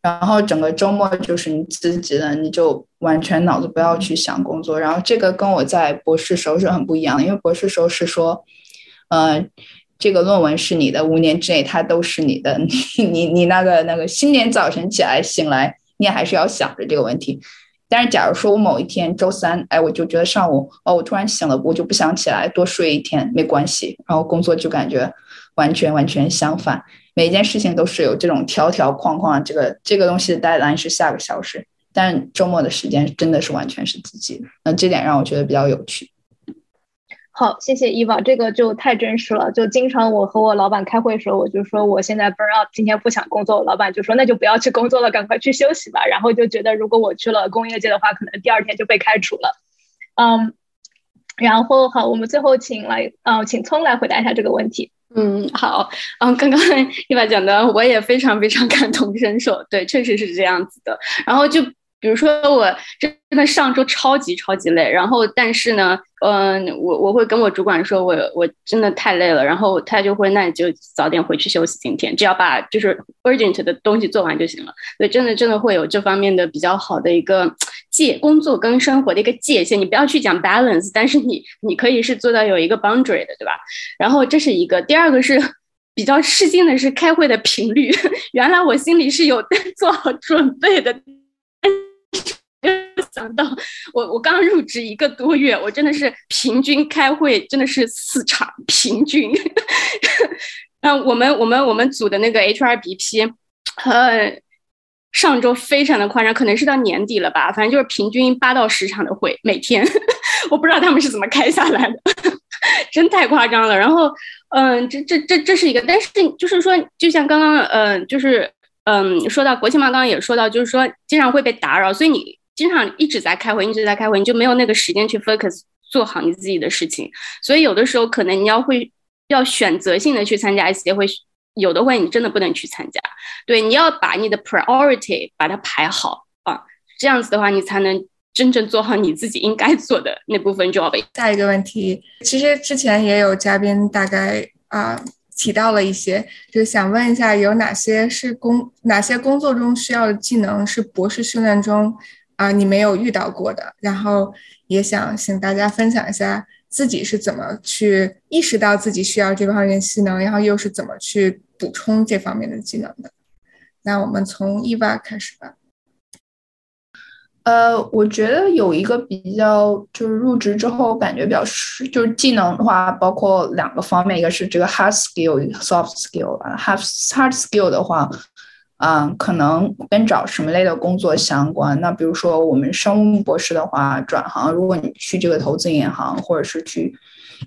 然后整个周末就是你自己的，你就完全脑子不要去想工作。然后这个跟我在博士时候是很不一样的，因为博士时候是说，呃，这个论文是你的，五年之内它都是你的，你你你那个那个新年早晨起来醒来，你还是要想着这个问题。但是，假如说我某一天周三，哎，我就觉得上午哦，我突然醒了，我就不想起来，多睡一天没关系。然后工作就感觉完全完全相反，每一件事情都是有这种条条框框。这个这个东西的 deadline 是下个小时，但周末的时间真的是完全是自己的。那这点让我觉得比较有趣。好，谢谢伊娃，这个就太真实了。就经常我和我老板开会的时候，我就说我现在 burn out，今天不想工作，老板就说那就不要去工作了，赶快去休息吧。然后就觉得如果我去了工业界的话，可能第二天就被开除了。嗯，然后好，我们最后请来，嗯，请聪来回答一下这个问题。嗯，好，嗯，刚刚伊娃讲的我也非常非常感同身受，对，确实是这样子的。然后就。比如说我真的上周超级超级累，然后但是呢，嗯，我我会跟我主管说，我我真的太累了，然后他就会，那你就早点回去休息，今天只要把就是 urgent 的东西做完就行了。所以真的真的会有这方面的比较好的一个界，工作跟生活的一个界限，你不要去讲 balance，但是你你可以是做到有一个 boundary 的，对吧？然后这是一个，第二个是比较吃惊的是开会的频率，原来我心里是有 做好准备的。想到，我我刚入职一个多月，我真的是平均开会真的是四场，平均。嗯，我们我们我们组的那个 HRBP，呃，上周非常的夸张，可能是到年底了吧，反正就是平均八到十场的会每天，我不知道他们是怎么开下来的，真太夸张了。然后，嗯，这这这这是一个，但是就是说，就像刚刚，嗯，就是嗯，说到国庆嘛，刚刚也说到，就是说经常会被打扰，所以你。经常一直在开会，一直在开会，你就没有那个时间去 focus 做好你自己的事情。所以有的时候可能你要会要选择性的去参加一些会，有的会你真的不能去参加。对，你要把你的 priority 把它排好啊，这样子的话你才能真正做好你自己应该做的那部分 job。下一个问题，其实之前也有嘉宾大概啊提到了一些，就想问一下有哪些是工哪些工作中需要的技能是博士训练中。啊，你没有遇到过的，然后也想请大家分享一下自己是怎么去意识到自己需要这方面技能，然后又是怎么去补充这方面的技能的。那我们从伊娃开始吧。呃，我觉得有一个比较就是入职之后感觉比较是就是技能的话，包括两个方面，一个是这个 hard skill，一个 soft skill。hard hard skill 的话。嗯，可能跟找什么类的工作相关。那比如说，我们生物博士的话，转行，如果你去这个投资银行，或者是去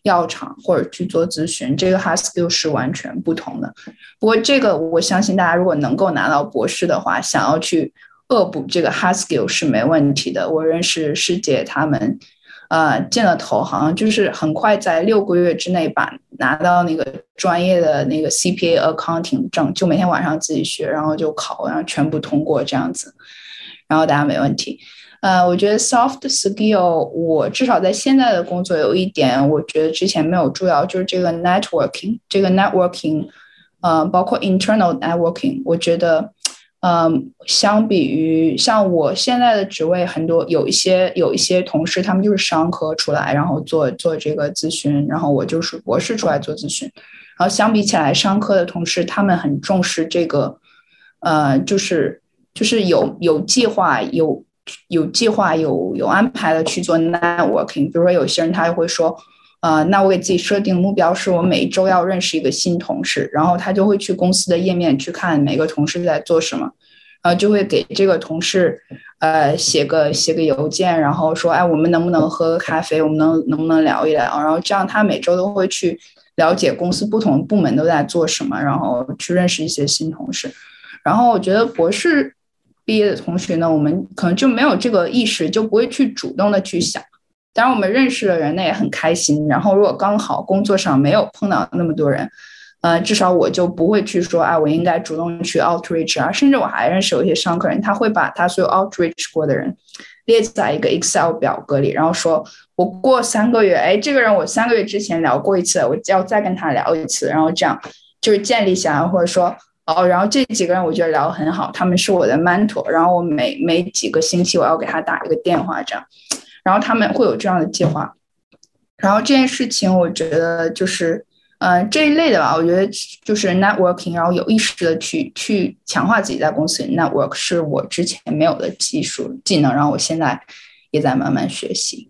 药厂，或者去做咨询，这个 hard skill 是完全不同的。不过，这个我相信大家如果能够拿到博士的话，想要去恶补这个 hard skill 是没问题的。我认识师姐他们。呃，见了投行，就是很快在六个月之内把拿到那个专业的那个 CPA accounting 证，就每天晚上自己学，然后就考，然后全部通过这样子，然后大家没问题。呃，我觉得 soft skill，我至少在现在的工作有一点，我觉得之前没有注意到，就是这个 networking，这个 networking，呃，包括 internal networking，我觉得。嗯，相比于像我现在的职位，很多有一些有一些同事，他们就是商科出来，然后做做这个咨询，然后我就是博士出来做咨询，然后相比起来，商科的同事他们很重视这个，呃，就是就是有有计划、有有计划、有有安排的去做 networking。比如说有些人他就会说。呃，那我给自己设定目标是我每周要认识一个新同事，然后他就会去公司的页面去看每个同事在做什么，然后就会给这个同事，呃，写个写个邮件，然后说，哎，我们能不能喝个咖啡？我们能能不能聊一聊？然后这样他每周都会去了解公司不同部门都在做什么，然后去认识一些新同事。然后我觉得博士毕业的同学呢，我们可能就没有这个意识，就不会去主动的去想。当然，我们认识的人，那也很开心。然后，如果刚好工作上没有碰到那么多人，呃，至少我就不会去说，哎，我应该主动去 outreach 啊。甚至我还认识有一些商科人，他会把他所有 outreach 过的人列在一个 Excel 表格里，然后说我过三个月，哎，这个人我三个月之前聊过一次，我要再跟他聊一次，然后这样就是建立起来，或者说，哦，然后这几个人我觉得聊得很好，他们是我的 mentor，然后我每每几个星期我要给他打一个电话，这样。然后他们会有这样的计划，然后这件事情我觉得就是，嗯，这一类的吧，我觉得就是 networking，然后有意识的去去强化自己在公司里 network，是我之前没有的技术技能，然后我现在也在慢慢学习。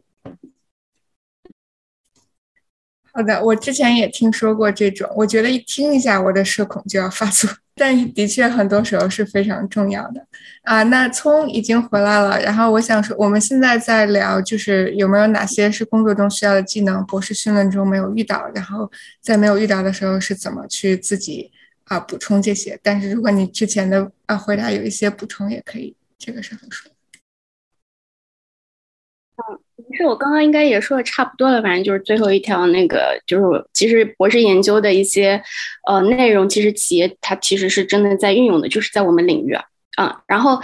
好的，我之前也听说过这种，我觉得一听一下我的社恐就要发作，但的确很多时候是非常重要的啊。那聪已经回来了，然后我想说，我们现在在聊，就是有没有哪些是工作中需要的技能，博士训练中没有遇到，然后在没有遇到的时候是怎么去自己啊补充这些。但是如果你之前的啊回答有一些补充也可以，这个是很说。嗯。这我刚刚应该也说的差不多了，反正就是最后一条那个，就是其实博士研究的一些呃内容，其实企业它其实是真的在运用的，就是在我们领域啊，嗯，然后。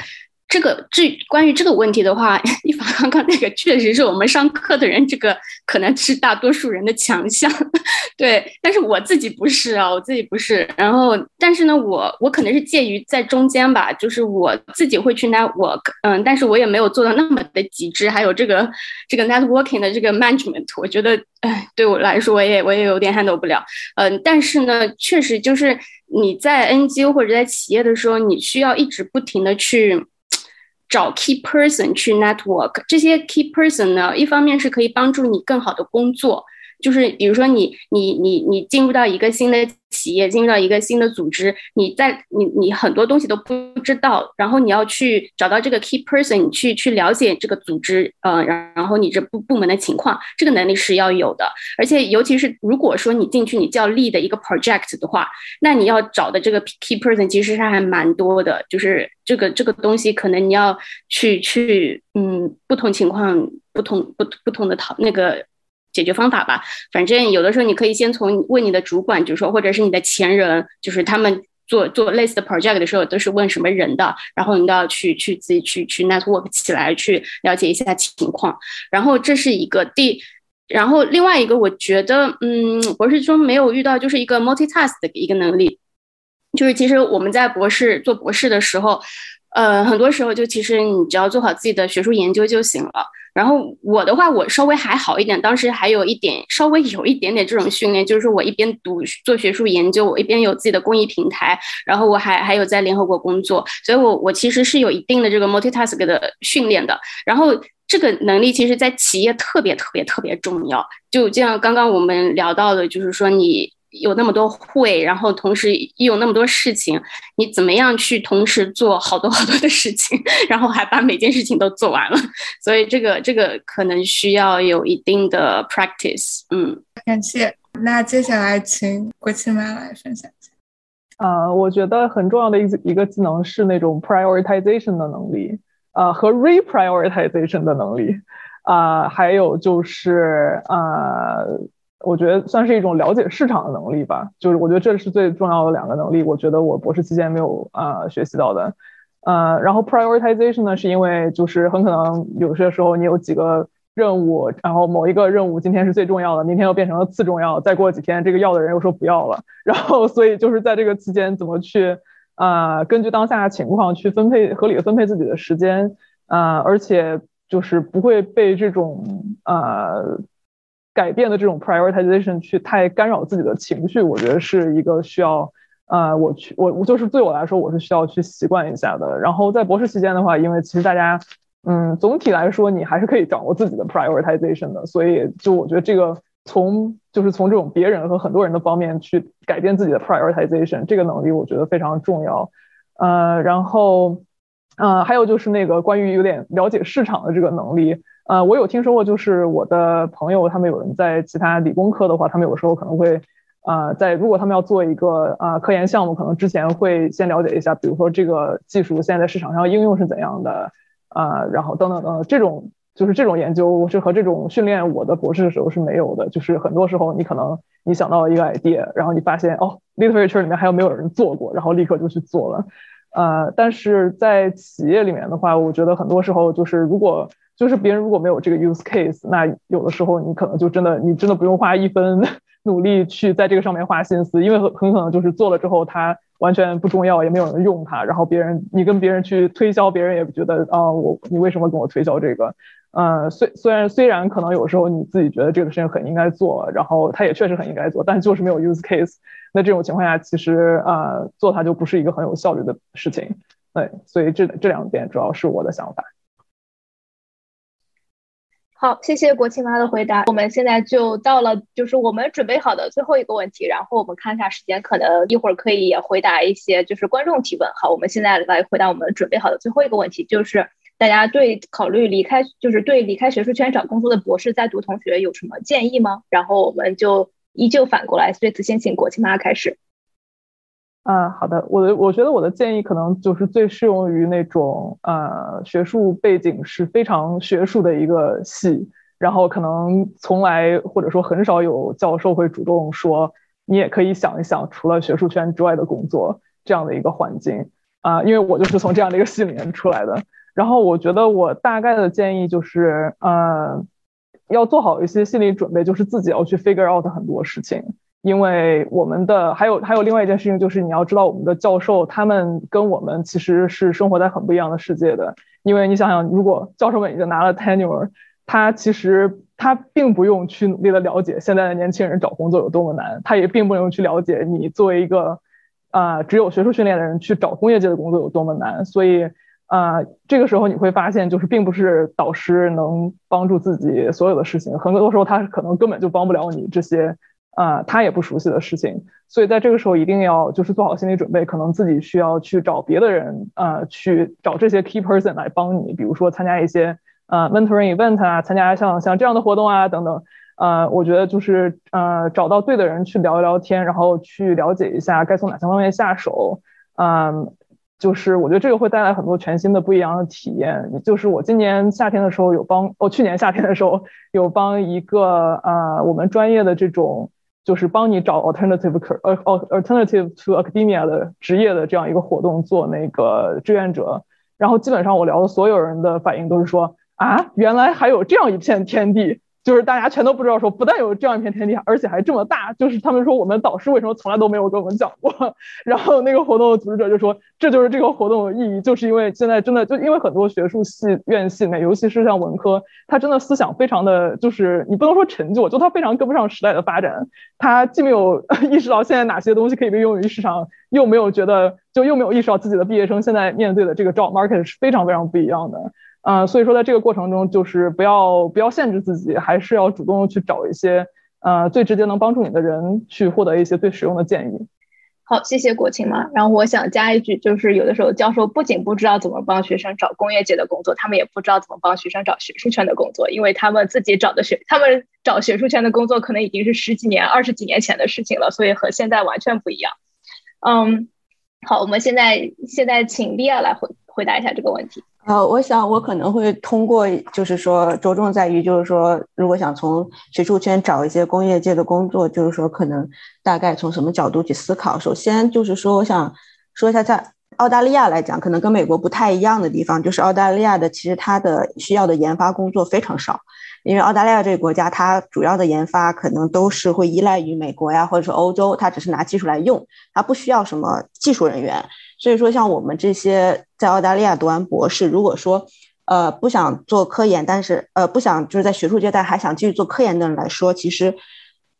这个这关于这个问题的话，一凡刚刚那个确实是我们上课的人，这个可能是大多数人的强项，对。但是我自己不是啊，我自己不是。然后，但是呢，我我可能是介于在中间吧，就是我自己会去 network，嗯，但是我也没有做到那么的极致。还有这个这个 networking 的这个 management，我觉得，哎，对我来说，我也我也有点 handle 不了。嗯，但是呢，确实就是你在 NGO 或者在企业的时候，你需要一直不停的去。找 key person 去 network，这些 key person 呢，一方面是可以帮助你更好的工作。就是比如说你你你你进入到一个新的企业，进入到一个新的组织，你在你你很多东西都不知道，然后你要去找到这个 key person，去去了解这个组织，呃，然然后你这部部门的情况，这个能力是要有的。而且尤其是如果说你进去你叫 lead 一个 project 的话，那你要找的这个 key person 其实是还蛮多的，就是这个这个东西可能你要去去嗯不同情况不同不不同的讨那个。解决方法吧，反正有的时候你可以先从问你的主管，就是说，或者是你的前人，就是他们做做类似的 project 的时候，都是问什么人的，然后你都要去去自己去去 network 起来，去了解一下情况。然后这是一个第，然后另外一个，我觉得，嗯，博士中没有遇到，就是一个 multitask 的一个能力，就是其实我们在博士做博士的时候，呃，很多时候就其实你只要做好自己的学术研究就行了。然后我的话，我稍微还好一点，当时还有一点稍微有一点点这种训练，就是我一边读做学术研究，我一边有自己的公益平台，然后我还还有在联合国工作，所以我我其实是有一定的这个 multitask 的训练的。然后这个能力其实在企业特别特别特别重要，就像刚刚我们聊到的，就是说你。有那么多会，然后同时又有那么多事情，你怎么样去同时做好多 好多的事情，然后还把每件事情都做完了？所以这个这个可能需要有一定的 practice。嗯，感谢。那接下来请国庆妈来分享一下。呃，我觉得很重要的一一个技能是那种 prioritization 的能力，呃，和 reprioritization 的能力，啊，还有就是呃。我觉得算是一种了解市场的能力吧，就是我觉得这是最重要的两个能力。我觉得我博士期间没有啊学习到的，呃，然后 prioritization 呢，是因为就是很可能有些时候你有几个任务，然后某一个任务今天是最重要的，明天又变成了次重要，再过几天这个要的人又说不要了，然后所以就是在这个期间怎么去啊根据当下的情况去分配合理的分配自己的时间啊，而且就是不会被这种呃。改变的这种 prioritization 去太干扰自己的情绪，我觉得是一个需要，呃，我去我我就是对我来说，我是需要去习惯一下的。然后在博士期间的话，因为其实大家，嗯，总体来说你还是可以掌握自己的 prioritization 的，所以就我觉得这个从就是从这种别人和很多人的方面去改变自己的 prioritization 这个能力，我觉得非常重要。呃，然后，呃，还有就是那个关于有点了解市场的这个能力。呃，我有听说过，就是我的朋友他们有人在其他理工科的话，他们有时候可能会，呃，在如果他们要做一个啊科研项目，可能之前会先了解一下，比如说这个技术现在在市场上应用是怎样的，啊，然后等等等等，这种就是这种研究是和这种训练，我的博士的时候是没有的。就是很多时候你可能你想到一个 idea，然后你发现哦，literature 里面还有没有人做过，然后立刻就去做了。呃，但是在企业里面的话，我觉得很多时候就是如果就是别人如果没有这个 use case，那有的时候你可能就真的你真的不用花一分 努力去在这个上面花心思，因为很可能就是做了之后它完全不重要，也没有人用它，然后别人你跟别人去推销，别人也觉得啊我你为什么跟我推销这个？呃，虽虽然虽然可能有时候你自己觉得这个事情很应该做，然后它也确实很应该做，但就是没有 use case。那这种情况下，其实啊做它就不是一个很有效率的事情。对，所以这这两点主要是我的想法。好，谢谢国庆妈的回答。我们现在就到了，就是我们准备好的最后一个问题。然后我们看一下时间，可能一会儿可以也回答一些就是观众提问。好，我们现在来回答我们准备好的最后一个问题，就是大家对考虑离开，就是对离开学术圈找工作的博士在读同学有什么建议吗？然后我们就依旧反过来，这次先请国庆妈开始。啊，好的，我的我觉得我的建议可能就是最适用于那种呃学术背景是非常学术的一个系，然后可能从来或者说很少有教授会主动说你也可以想一想除了学术圈之外的工作这样的一个环境。啊，因为我就是从这样的一个系里面出来的，然后我觉得我大概的建议就是呃要做好一些心理准备，就是自己要去 figure out 很多事情。因为我们的还有还有另外一件事情，就是你要知道我们的教授他们跟我们其实是生活在很不一样的世界的。因为你想想，如果教授们已经拿了 tenure，他其实他并不用去努力的了解现在的年轻人找工作有多么难，他也并不用去了解你作为一个啊只有学术训练的人去找工业界的工作有多么难。所以啊，这个时候你会发现，就是并不是导师能帮助自己所有的事情，很多时候他可能根本就帮不了你这些。啊，他也不熟悉的事情，所以在这个时候一定要就是做好心理准备，可能自己需要去找别的人，呃，去找这些 key person 来帮你，比如说参加一些呃 mentoring event 啊，参加像像这样的活动啊等等，呃，我觉得就是呃找到对的人去聊一聊天，然后去了解一下该从哪些方面下手，嗯。就是我觉得这个会带来很多全新的不一样的体验。就是我今年夏天的时候有帮，哦，去年夏天的时候有帮一个呃我们专业的这种。就是帮你找 alternative career，呃 alternative to academia 的职业的这样一个活动做那个志愿者，然后基本上我聊的所有人的反应都是说啊，原来还有这样一片天地。就是大家全都不知道，说不但有这样一片天地，而且还这么大。就是他们说，我们导师为什么从来都没有跟我们讲过？然后那个活动的组织者就说，这就是这个活动的意义，就是因为现在真的就因为很多学术系院系里面，尤其是像文科，他真的思想非常的就是你不能说陈旧，就他非常跟不上时代的发展。他既没有 意识到现在哪些东西可以被用于市场，又没有觉得就又没有意识到自己的毕业生现在面对的这个 job market 是非常非常不一样的。嗯，所以说在这个过程中，就是不要不要限制自己，还是要主动去找一些呃最直接能帮助你的人，去获得一些最实用的建议。好，谢谢国庆嘛。然后我想加一句，就是有的时候教授不仅不知道怎么帮学生找工业界的工作，他们也不知道怎么帮学生找学术圈的工作，因为他们自己找的学，他们找学术圈的工作可能已经是十几年、二十几年前的事情了，所以和现在完全不一样。嗯，好，我们现在现在请利亚来回回答一下这个问题。呃，我想我可能会通过，就是说着重在于，就是说，如果想从学术圈找一些工业界的工作，就是说，可能大概从什么角度去思考。首先就是说，我想说一下，在澳大利亚来讲，可能跟美国不太一样的地方，就是澳大利亚的其实它的需要的研发工作非常少，因为澳大利亚这个国家，它主要的研发可能都是会依赖于美国呀，或者是欧洲，它只是拿技术来用，它不需要什么技术人员。所以说，像我们这些在澳大利亚读完博士，如果说，呃，不想做科研，但是呃，不想就是在学术阶段还想继续做科研的人来说，其实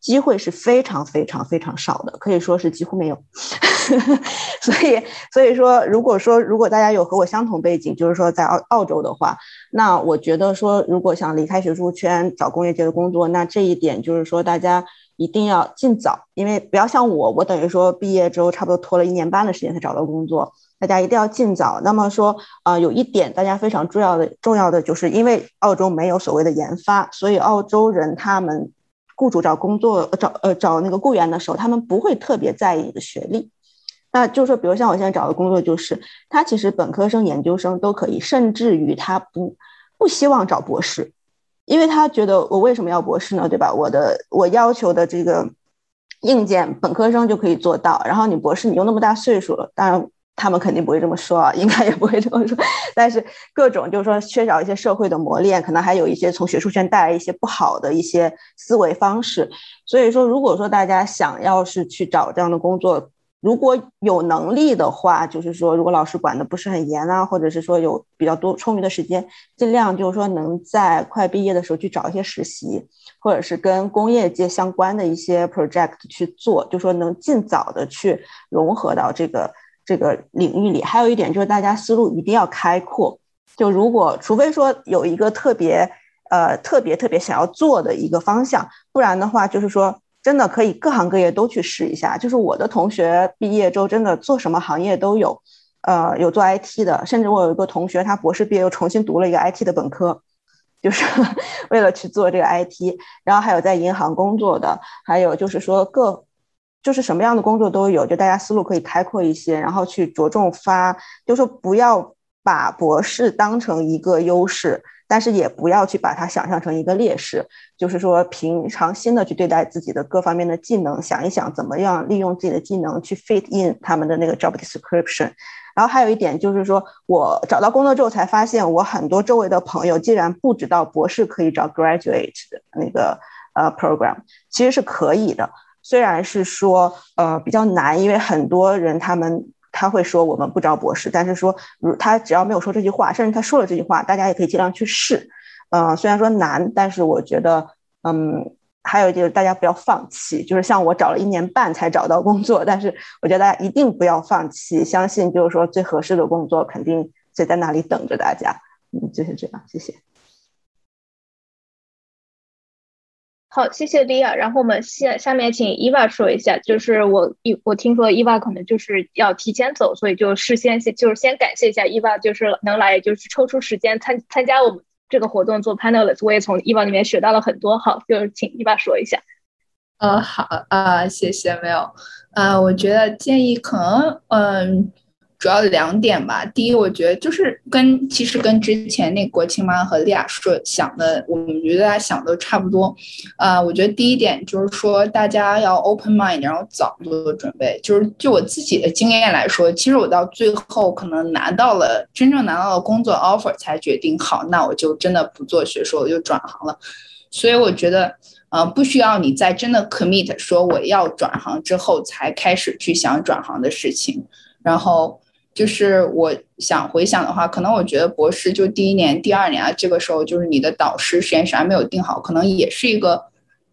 机会是非常非常非常少的，可以说是几乎没有。所以，所以说，如果说如果大家有和我相同背景，就是说在澳澳洲的话，那我觉得说，如果想离开学术圈找工业界的工作，那这一点就是说大家。一定要尽早，因为不要像我，我等于说毕业之后差不多拖了一年半的时间才找到工作。大家一定要尽早。那么说，呃，有一点大家非常重要的重要的就是，因为澳洲没有所谓的研发，所以澳洲人他们雇主找工作找呃找那个雇员的时候，他们不会特别在意你的学历。那就是说，比如像我现在找的工作，就是他其实本科生、研究生都可以，甚至于他不不希望找博士。因为他觉得我为什么要博士呢？对吧？我的我要求的这个硬件，本科生就可以做到。然后你博士，你又那么大岁数了，当然他们肯定不会这么说啊，应该也不会这么说。但是各种就是说缺少一些社会的磨练，可能还有一些从学术圈带来一些不好的一些思维方式。所以说，如果说大家想要是去找这样的工作，如果有能力的话，就是说，如果老师管的不是很严啊，或者是说有比较多充裕的时间，尽量就是说能在快毕业的时候去找一些实习，或者是跟工业界相关的一些 project 去做，就说能尽早的去融合到这个这个领域里。还有一点就是大家思路一定要开阔，就如果除非说有一个特别呃特别特别想要做的一个方向。不然的话，就是说真的可以各行各业都去试一下。就是我的同学毕业之后，真的做什么行业都有，呃，有做 IT 的，甚至我有一个同学，他博士毕业又重新读了一个 IT 的本科，就是 为了去做这个 IT。然后还有在银行工作的，还有就是说各。就是什么样的工作都有，就大家思路可以开阔一些，然后去着重发，就说不要把博士当成一个优势，但是也不要去把它想象成一个劣势。就是说平常心的去对待自己的各方面的技能，想一想怎么样利用自己的技能去 fit in 他们的那个 job description。然后还有一点就是说，我找到工作之后才发现，我很多周围的朋友竟然不知道博士可以找 graduate 的那个呃 program，其实是可以的。虽然是说，呃，比较难，因为很多人他们他会说我们不招博士，但是说，如他只要没有说这句话，甚至他说了这句话，大家也可以尽量去试。嗯，虽然说难，但是我觉得，嗯，还有就是大家不要放弃。就是像我找了一年半才找到工作，但是我觉得大家一定不要放弃，相信就是说最合适的工作肯定就在那里等着大家。嗯，就是这样，谢谢。好，谢谢莉亚。然后我们下下面请伊娃说一下，就是我一我听说伊娃可能就是要提前走，所以就事先先就是先感谢一下伊娃，就是能来就是抽出时间参参加我们这个活动做 panelist，我也从伊娃里面学到了很多。好，就是请伊娃说一下。呃，好啊，谢谢，没有，呃，我觉得建议可能，嗯。主要两点吧。第一，我觉得就是跟其实跟之前那国庆妈和丽亚说想的，我们觉得大家想的都差不多。啊，我觉得第一点就是说大家要 open mind，然后早做准备。就是就我自己的经验来说，其实我到最后可能拿到了真正拿到了工作 offer 才决定好，那我就真的不做学术，我就转行了。所以我觉得，呃，不需要你在真的 commit 说我要转行之后才开始去想转行的事情，然后。就是我想回想的话，可能我觉得博士就第一年、第二年啊，这个时候就是你的导师实验室还没有定好，可能也是一个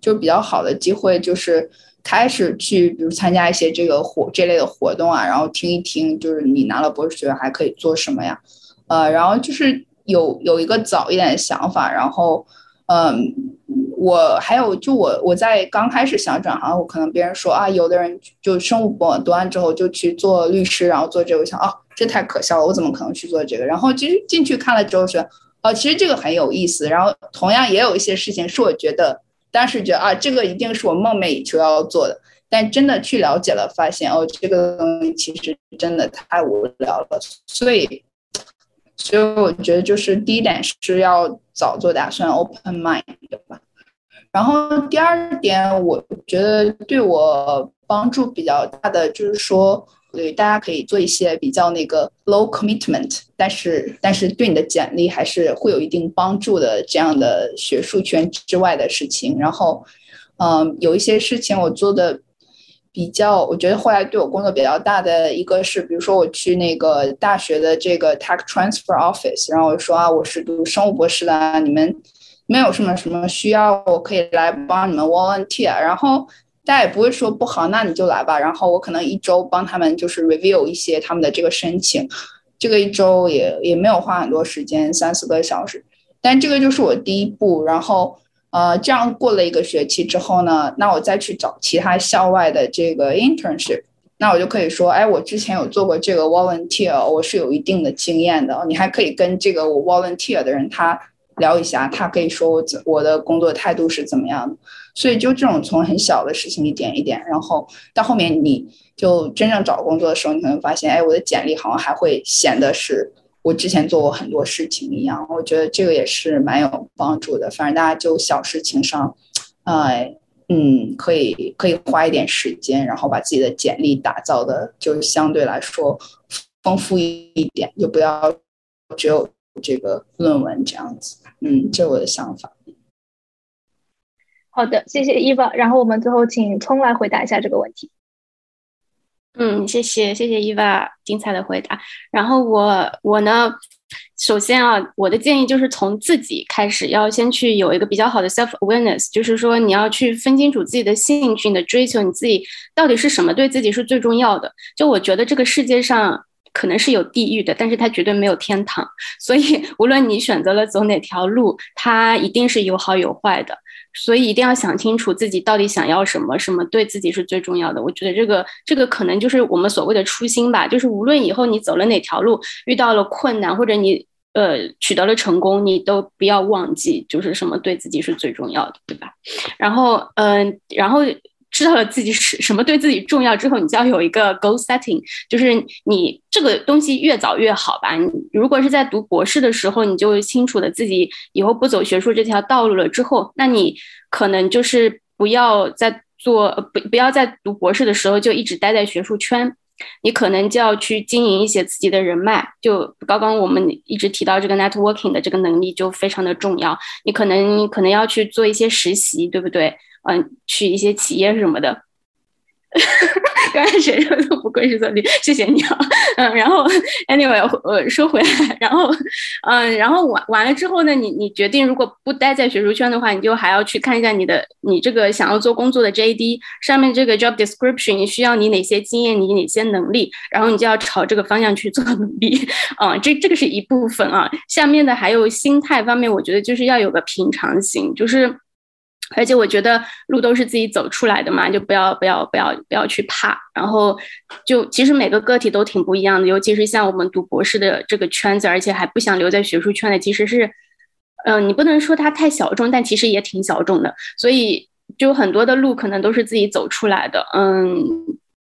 就比较好的机会，就是开始去比如参加一些这个活这类的活动啊，然后听一听，就是你拿了博士学位还可以做什么呀？呃，然后就是有有一个早一点的想法，然后嗯。我还有，就我我在刚开始想转行，我可能别人说啊，有的人就生物博读完之后就去做律师，然后做这个，我想哦，这太可笑了，我怎么可能去做这个？然后其实进去看了之后说，哦，其实这个很有意思。然后同样也有一些事情是我觉得当时觉得啊，这个一定是我梦寐以求要做的，但真的去了解了，发现哦，这个东西其实真的太无聊了。所以，所以我觉得就是第一点是要早做打算，open mind 吧。然后第二点，我觉得对我帮助比较大的就是说，对大家可以做一些比较那个 low commitment，但是但是对你的简历还是会有一定帮助的这样的学术圈之外的事情。然后，嗯，有一些事情我做的比较，我觉得后来对我工作比较大的一个是，比如说我去那个大学的这个 tech transfer office，然后我说啊，我是读生物博士的，你们。没有什么什么需要，我可以来帮你们 volunteer，然后大家也不会说不好，那你就来吧。然后我可能一周帮他们就是 review 一些他们的这个申请，这个一周也也没有花很多时间，三四个小时。但这个就是我第一步。然后呃，这样过了一个学期之后呢，那我再去找其他校外的这个 internship，那我就可以说，哎，我之前有做过这个 volunteer，我是有一定的经验的。你还可以跟这个我 volunteer 的人他。聊一下，他可以说我怎我的工作态度是怎么样的，所以就这种从很小的事情一点一点，然后到后面你就真正找工作的时候，你可能发现，哎，我的简历好像还会显得是我之前做过很多事情一样。我觉得这个也是蛮有帮助的。反正大家就小事情上，呃，嗯，可以可以花一点时间，然后把自己的简历打造的就相对来说丰富一点，就不要只有这个论文这样子。嗯，这我的想法。好的，谢谢伊娃。然后我们最后请聪来回答一下这个问题。嗯，谢谢谢谢伊娃精彩的回答。然后我我呢，首先啊，我的建议就是从自己开始，要先去有一个比较好的 self awareness，就是说你要去分清楚自己的兴趣、你的追求，你自己到底是什么对自己是最重要的。就我觉得这个世界上。可能是有地狱的，但是它绝对没有天堂。所以无论你选择了走哪条路，它一定是有好有坏的。所以一定要想清楚自己到底想要什么，什么对自己是最重要的。我觉得这个这个可能就是我们所谓的初心吧。就是无论以后你走了哪条路，遇到了困难，或者你呃取得了成功，你都不要忘记，就是什么对自己是最重要的，对吧？然后嗯，然后。知道了自己是什么对自己重要之后，你就要有一个 goal setting，就是你这个东西越早越好吧。你如果是在读博士的时候，你就清楚了自己以后不走学术这条道路了之后，那你可能就是不要在做不不要在读博士的时候就一直待在学术圈，你可能就要去经营一些自己的人脉。就刚刚我们一直提到这个 networking 的这个能力就非常的重要，你可能你可能要去做一些实习，对不对？嗯，去一些企业什么的，刚才谁说都不愧是做题，谢谢你啊。嗯，然后 anyway，呃，说回来，然后，嗯，然后完完了之后呢，你你决定如果不待在学术圈的话，你就还要去看一下你的你这个想要做工作的 JD 上面这个 job description 需要你哪些经验，你哪些能力，然后你就要朝这个方向去做努力。啊，这这个是一部分啊，下面的还有心态方面，我觉得就是要有个平常心，就是。而且我觉得路都是自己走出来的嘛，就不要不要不要不要去怕。然后就其实每个个体都挺不一样的，尤其是像我们读博士的这个圈子，而且还不想留在学术圈的，其实是，嗯，你不能说它太小众，但其实也挺小众的。所以就很多的路可能都是自己走出来的。嗯，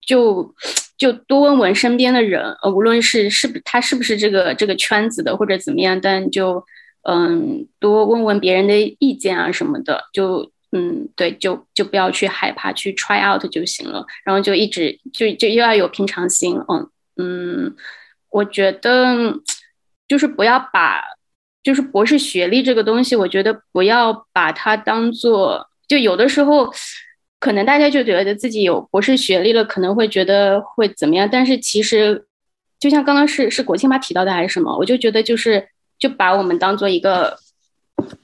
就就多问问身边的人，无论是是不他是不是这个这个圈子的或者怎么样，但就。嗯，多问问别人的意见啊什么的，就嗯，对，就就不要去害怕，去 try out 就行了。然后就一直就就又要有平常心，嗯嗯，我觉得就是不要把就是博士学历这个东西，我觉得不要把它当做就有的时候可能大家就觉得自己有博士学历了，可能会觉得会怎么样，但是其实就像刚刚是是国庆妈提到的还是什么，我就觉得就是。就把我们当做一个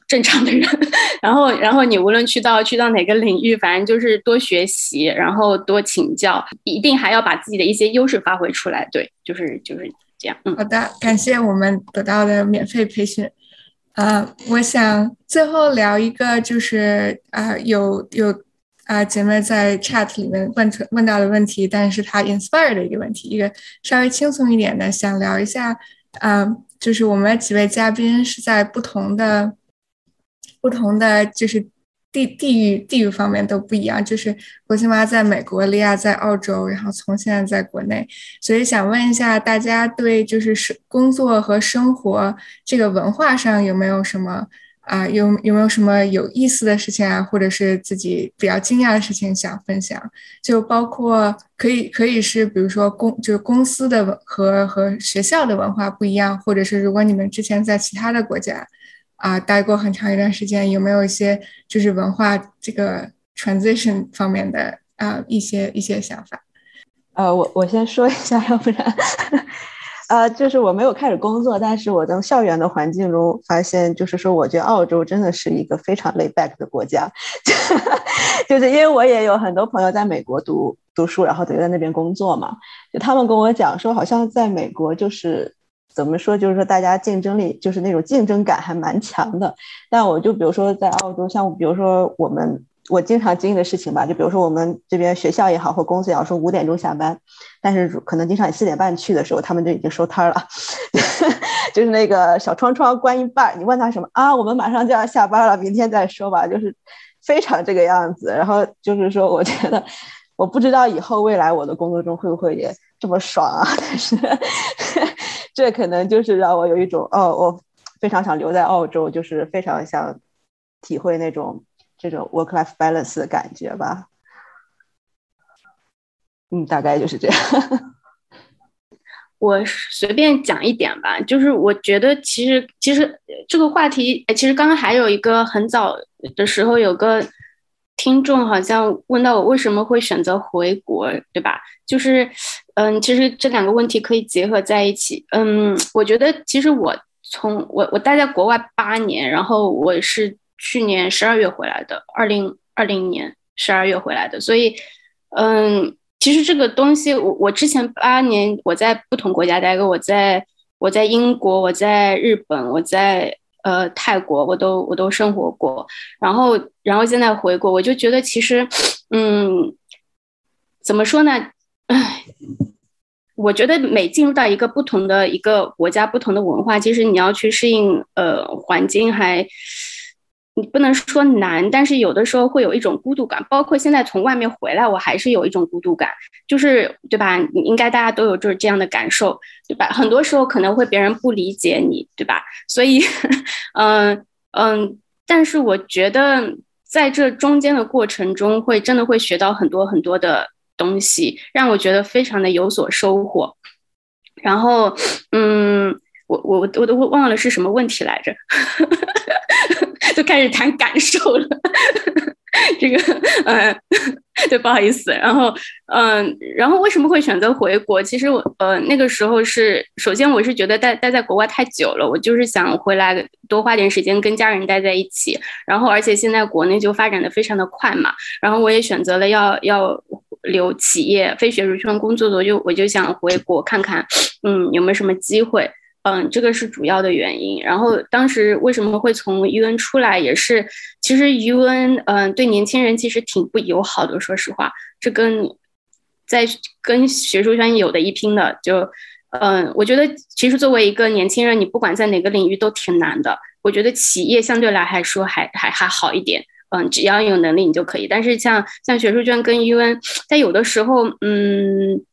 正常的人，然后，然后你无论去到去到哪个领域，反正就是多学习，然后多请教，一定还要把自己的一些优势发挥出来。对，就是就是这样。嗯，好的，感谢我们得到的免费培训。啊，我想最后聊一个，就是啊，有有啊姐妹在 chat 里面问出问到的问题，但是她 inspire 的一个问题，一个稍微轻松一点的，想聊一下啊。就是我们几位嘉宾是在不同的、不同的，就是地地域地域方面都不一样。就是国庆妈在美国，利亚在澳洲，然后从现在在国内，所以想问一下大家，对就是生工作和生活这个文化上有没有什么？啊，有有没有什么有意思的事情啊，或者是自己比较惊讶的事情想分享？就包括可以可以是，比如说公就是公司的文和和学校的文化不一样，或者是如果你们之前在其他的国家啊待过很长一段时间，有没有一些就是文化这个 transition 方面的啊一些一些想法？呃，我我先说一下，要不然。呃，就是我没有开始工作，但是我在校园的环境中发现，就是说，我觉得澳洲真的是一个非常 lay back 的国家，就是因为我也有很多朋友在美国读读书，然后就在那边工作嘛，就他们跟我讲说，好像在美国就是怎么说，就是说大家竞争力就是那种竞争感还蛮强的，但我就比如说在澳洲，像比如说我们。我经常经历的事情吧，就比如说我们这边学校也好，或公司也好，说五点钟下班，但是可能经常你四点半去的时候，他们就已经收摊了，就是那个小窗窗关一半，你问他什么啊？我们马上就要下班了，明天再说吧，就是非常这个样子。然后就是说，我觉得我不知道以后未来我的工作中会不会也这么爽啊？但是这可能就是让我有一种哦，我非常想留在澳洲，就是非常想体会那种。这种 work-life balance 的感觉吧，嗯，大概就是这样。我随便讲一点吧，就是我觉得其实其实这个话题，其实刚刚还有一个很早的时候，有个听众好像问到我为什么会选择回国，对吧？就是嗯，其实这两个问题可以结合在一起。嗯，我觉得其实我从我我待在国外八年，然后我是。去年十二月回来的，二零二零年十二月回来的，所以，嗯，其实这个东西，我我之前八年我在不同国家待过，我在我在英国，我在日本，我在呃泰国，我都我都生活过。然后然后现在回国，我就觉得其实，嗯，怎么说呢？唉，我觉得每进入到一个不同的一个国家，不同的文化，其实你要去适应呃环境还。你不能说难，但是有的时候会有一种孤独感。包括现在从外面回来，我还是有一种孤独感，就是对吧？你应该大家都有就是这样的感受，对吧？很多时候可能会别人不理解你，对吧？所以，嗯嗯，但是我觉得在这中间的过程中，会真的会学到很多很多的东西，让我觉得非常的有所收获。然后，嗯，我我我都忘了是什么问题来着。就开始谈感受了，这个，嗯，对，不好意思。然后，嗯，然后为什么会选择回国？其实我，呃，那个时候是，首先我是觉得待待在国外太久了，我就是想回来多花点时间跟家人待在一起。然后，而且现在国内就发展的非常的快嘛，然后我也选择了要要留企业非学术圈工作的，我就我就想回国看看，嗯，有没有什么机会。嗯，这个是主要的原因。然后当时为什么会从 UN 出来，也是其实 UN 嗯对年轻人其实挺不友好的。说实话，这跟在跟学术圈有的一拼的。就嗯，我觉得其实作为一个年轻人，你不管在哪个领域都挺难的。我觉得企业相对来还说还还还好一点。嗯，只要有能力你就可以。但是像像学术圈跟 UN，在有的时候嗯。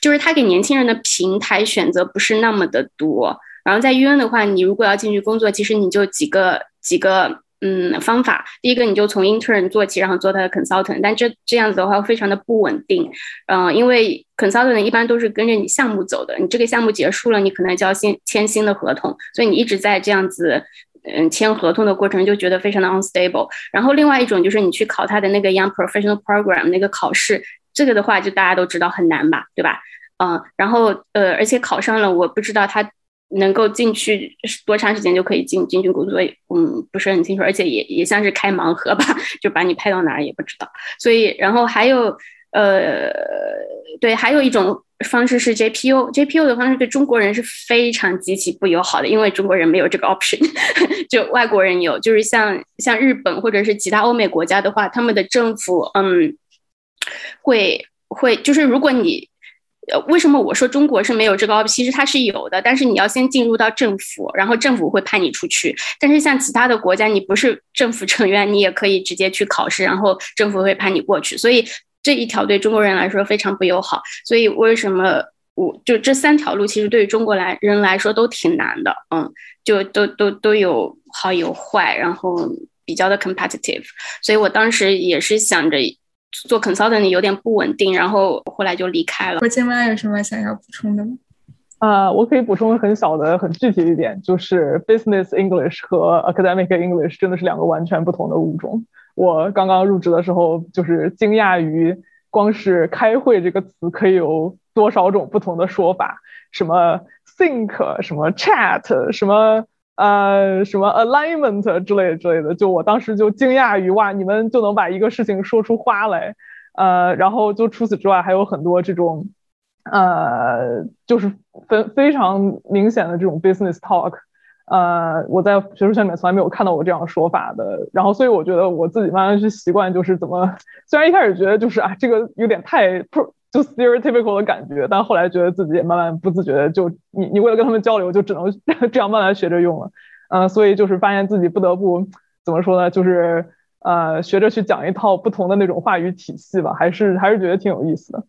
就是他给年轻人的平台选择不是那么的多，然后在 UN 的话，你如果要进去工作，其实你就几个几个嗯方法。第一个，你就从 intern 做起，然后做他的 consultant，但这这样子的话非常的不稳定，嗯，因为 consultant 一般都是跟着你项目走的，你这个项目结束了，你可能就要先签新的合同，所以你一直在这样子嗯签合同的过程就觉得非常的 unstable。然后另外一种就是你去考他的那个 young professional program 那个考试。这个的话，就大家都知道很难吧，对吧？嗯，然后呃，而且考上了，我不知道他能够进去多长时间就可以进进去工作，嗯，不是很清楚，而且也也像是开盲盒吧，就把你派到哪儿也不知道。所以，然后还有呃，对，还有一种方式是 JPO，JPO 的方式对中国人是非常极其不友好的，因为中国人没有这个 option，就外国人有，就是像像日本或者是其他欧美国家的话，他们的政府嗯。会会就是如果你，呃，为什么我说中国是没有这个？其实它是有的，但是你要先进入到政府，然后政府会派你出去。但是像其他的国家，你不是政府成员，你也可以直接去考试，然后政府会派你过去。所以这一条对中国人来说非常不友好。所以为什么我就这三条路，其实对于中国来人来说都挺难的。嗯，就都都都有好有坏，然后比较的 competitive。所以我当时也是想着。做 consultant 有点不稳定，然后后来就离开了。我今晚有什么想要补充的吗？呃，我可以补充很小的、很具体一点，就是 business English 和 academic English 真的是两个完全不同的物种。我刚刚入职的时候，就是惊讶于光是开会这个词可以有多少种不同的说法，什么 think，什么 chat，什么。呃，什么 alignment 之类之类的，就我当时就惊讶于哇，你们就能把一个事情说出花来，呃，然后就除此之外还有很多这种，呃，就是非非常明显的这种 business talk，呃，我在学术圈里面从来没有看到过这样的说法的，然后所以我觉得我自己慢慢去习惯，就是怎么，虽然一开始觉得就是啊，这个有点太。就 stereotypical 的感觉，但后来觉得自己也慢慢不自觉的，就你你为了跟他们交流，就只能 这样慢慢学着用了，嗯，所以就是发现自己不得不怎么说呢，就是呃学着去讲一套不同的那种话语体系吧，还是还是觉得挺有意思的。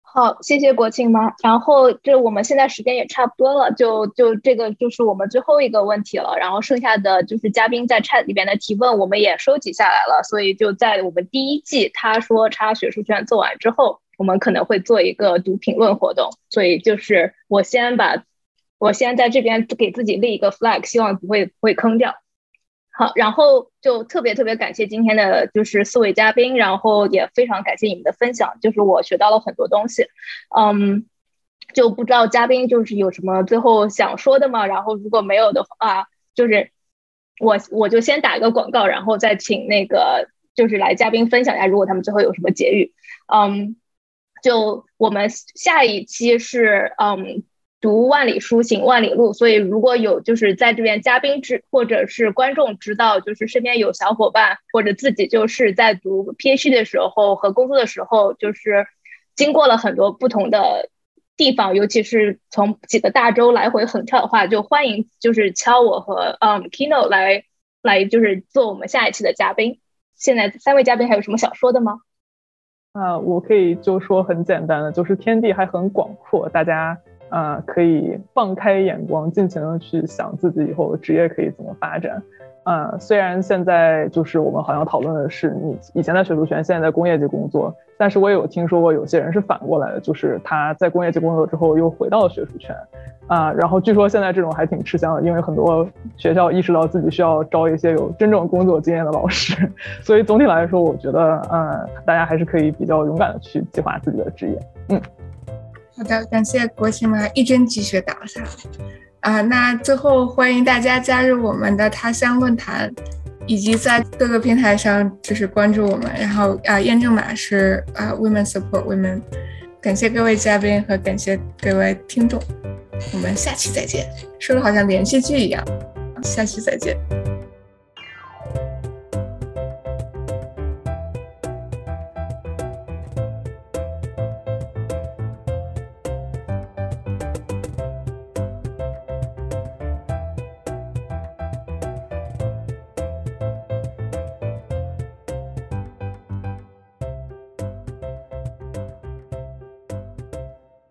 好，谢谢国庆妈。然后这我们现在时间也差不多了，就就这个就是我们最后一个问题了。然后剩下的就是嘉宾在 chat 里边的提问，我们也收集下来了。所以就在我们第一季他说插学术圈做完之后。我们可能会做一个读评论活动，所以就是我先把，我先在这边给自己立一个 flag，希望不会不会坑掉。好，然后就特别特别感谢今天的就是四位嘉宾，然后也非常感谢你们的分享，就是我学到了很多东西。嗯，就不知道嘉宾就是有什么最后想说的吗？然后如果没有的话，就是我我就先打一个广告，然后再请那个就是来嘉宾分享一下，如果他们最后有什么结语。嗯。就我们下一期是嗯。读万里书，行万里路。所以，如果有就是在这边嘉宾知或者是观众知道，就是身边有小伙伴或者自己就是在读 PhD 的时候和工作的时候，就是经过了很多不同的地方，尤其是从几个大洲来回横跳的话，就欢迎就是敲我和嗯 Kino 来来就是做我们下一期的嘉宾。现在三位嘉宾还有什么想说的吗？啊，我可以就说很简单的，就是天地还很广阔，大家。啊，可以放开眼光，尽情的去想自己以后职业可以怎么发展。嗯，虽然现在就是我们好像讨论的是你以前在学术圈，现在在工业界工作，但是我也有听说过有些人是反过来的，就是他在工业界工作之后又回到了学术圈。啊，然后据说现在这种还挺吃香的，因为很多学校意识到自己需要招一些有真正工作经验的老师，所以总体来说，我觉得，嗯，大家还是可以比较勇敢的去计划自己的职业。嗯。好的，感谢国庆妈一针见血打了下来啊！那最后欢迎大家加入我们的他乡论坛，以及在各个平台上就是关注我们。然后啊，验证码是啊，Women Support Women。感谢各位嘉宾和感谢各位听众，我们下期再见。说的好像连续剧一样，下期再见。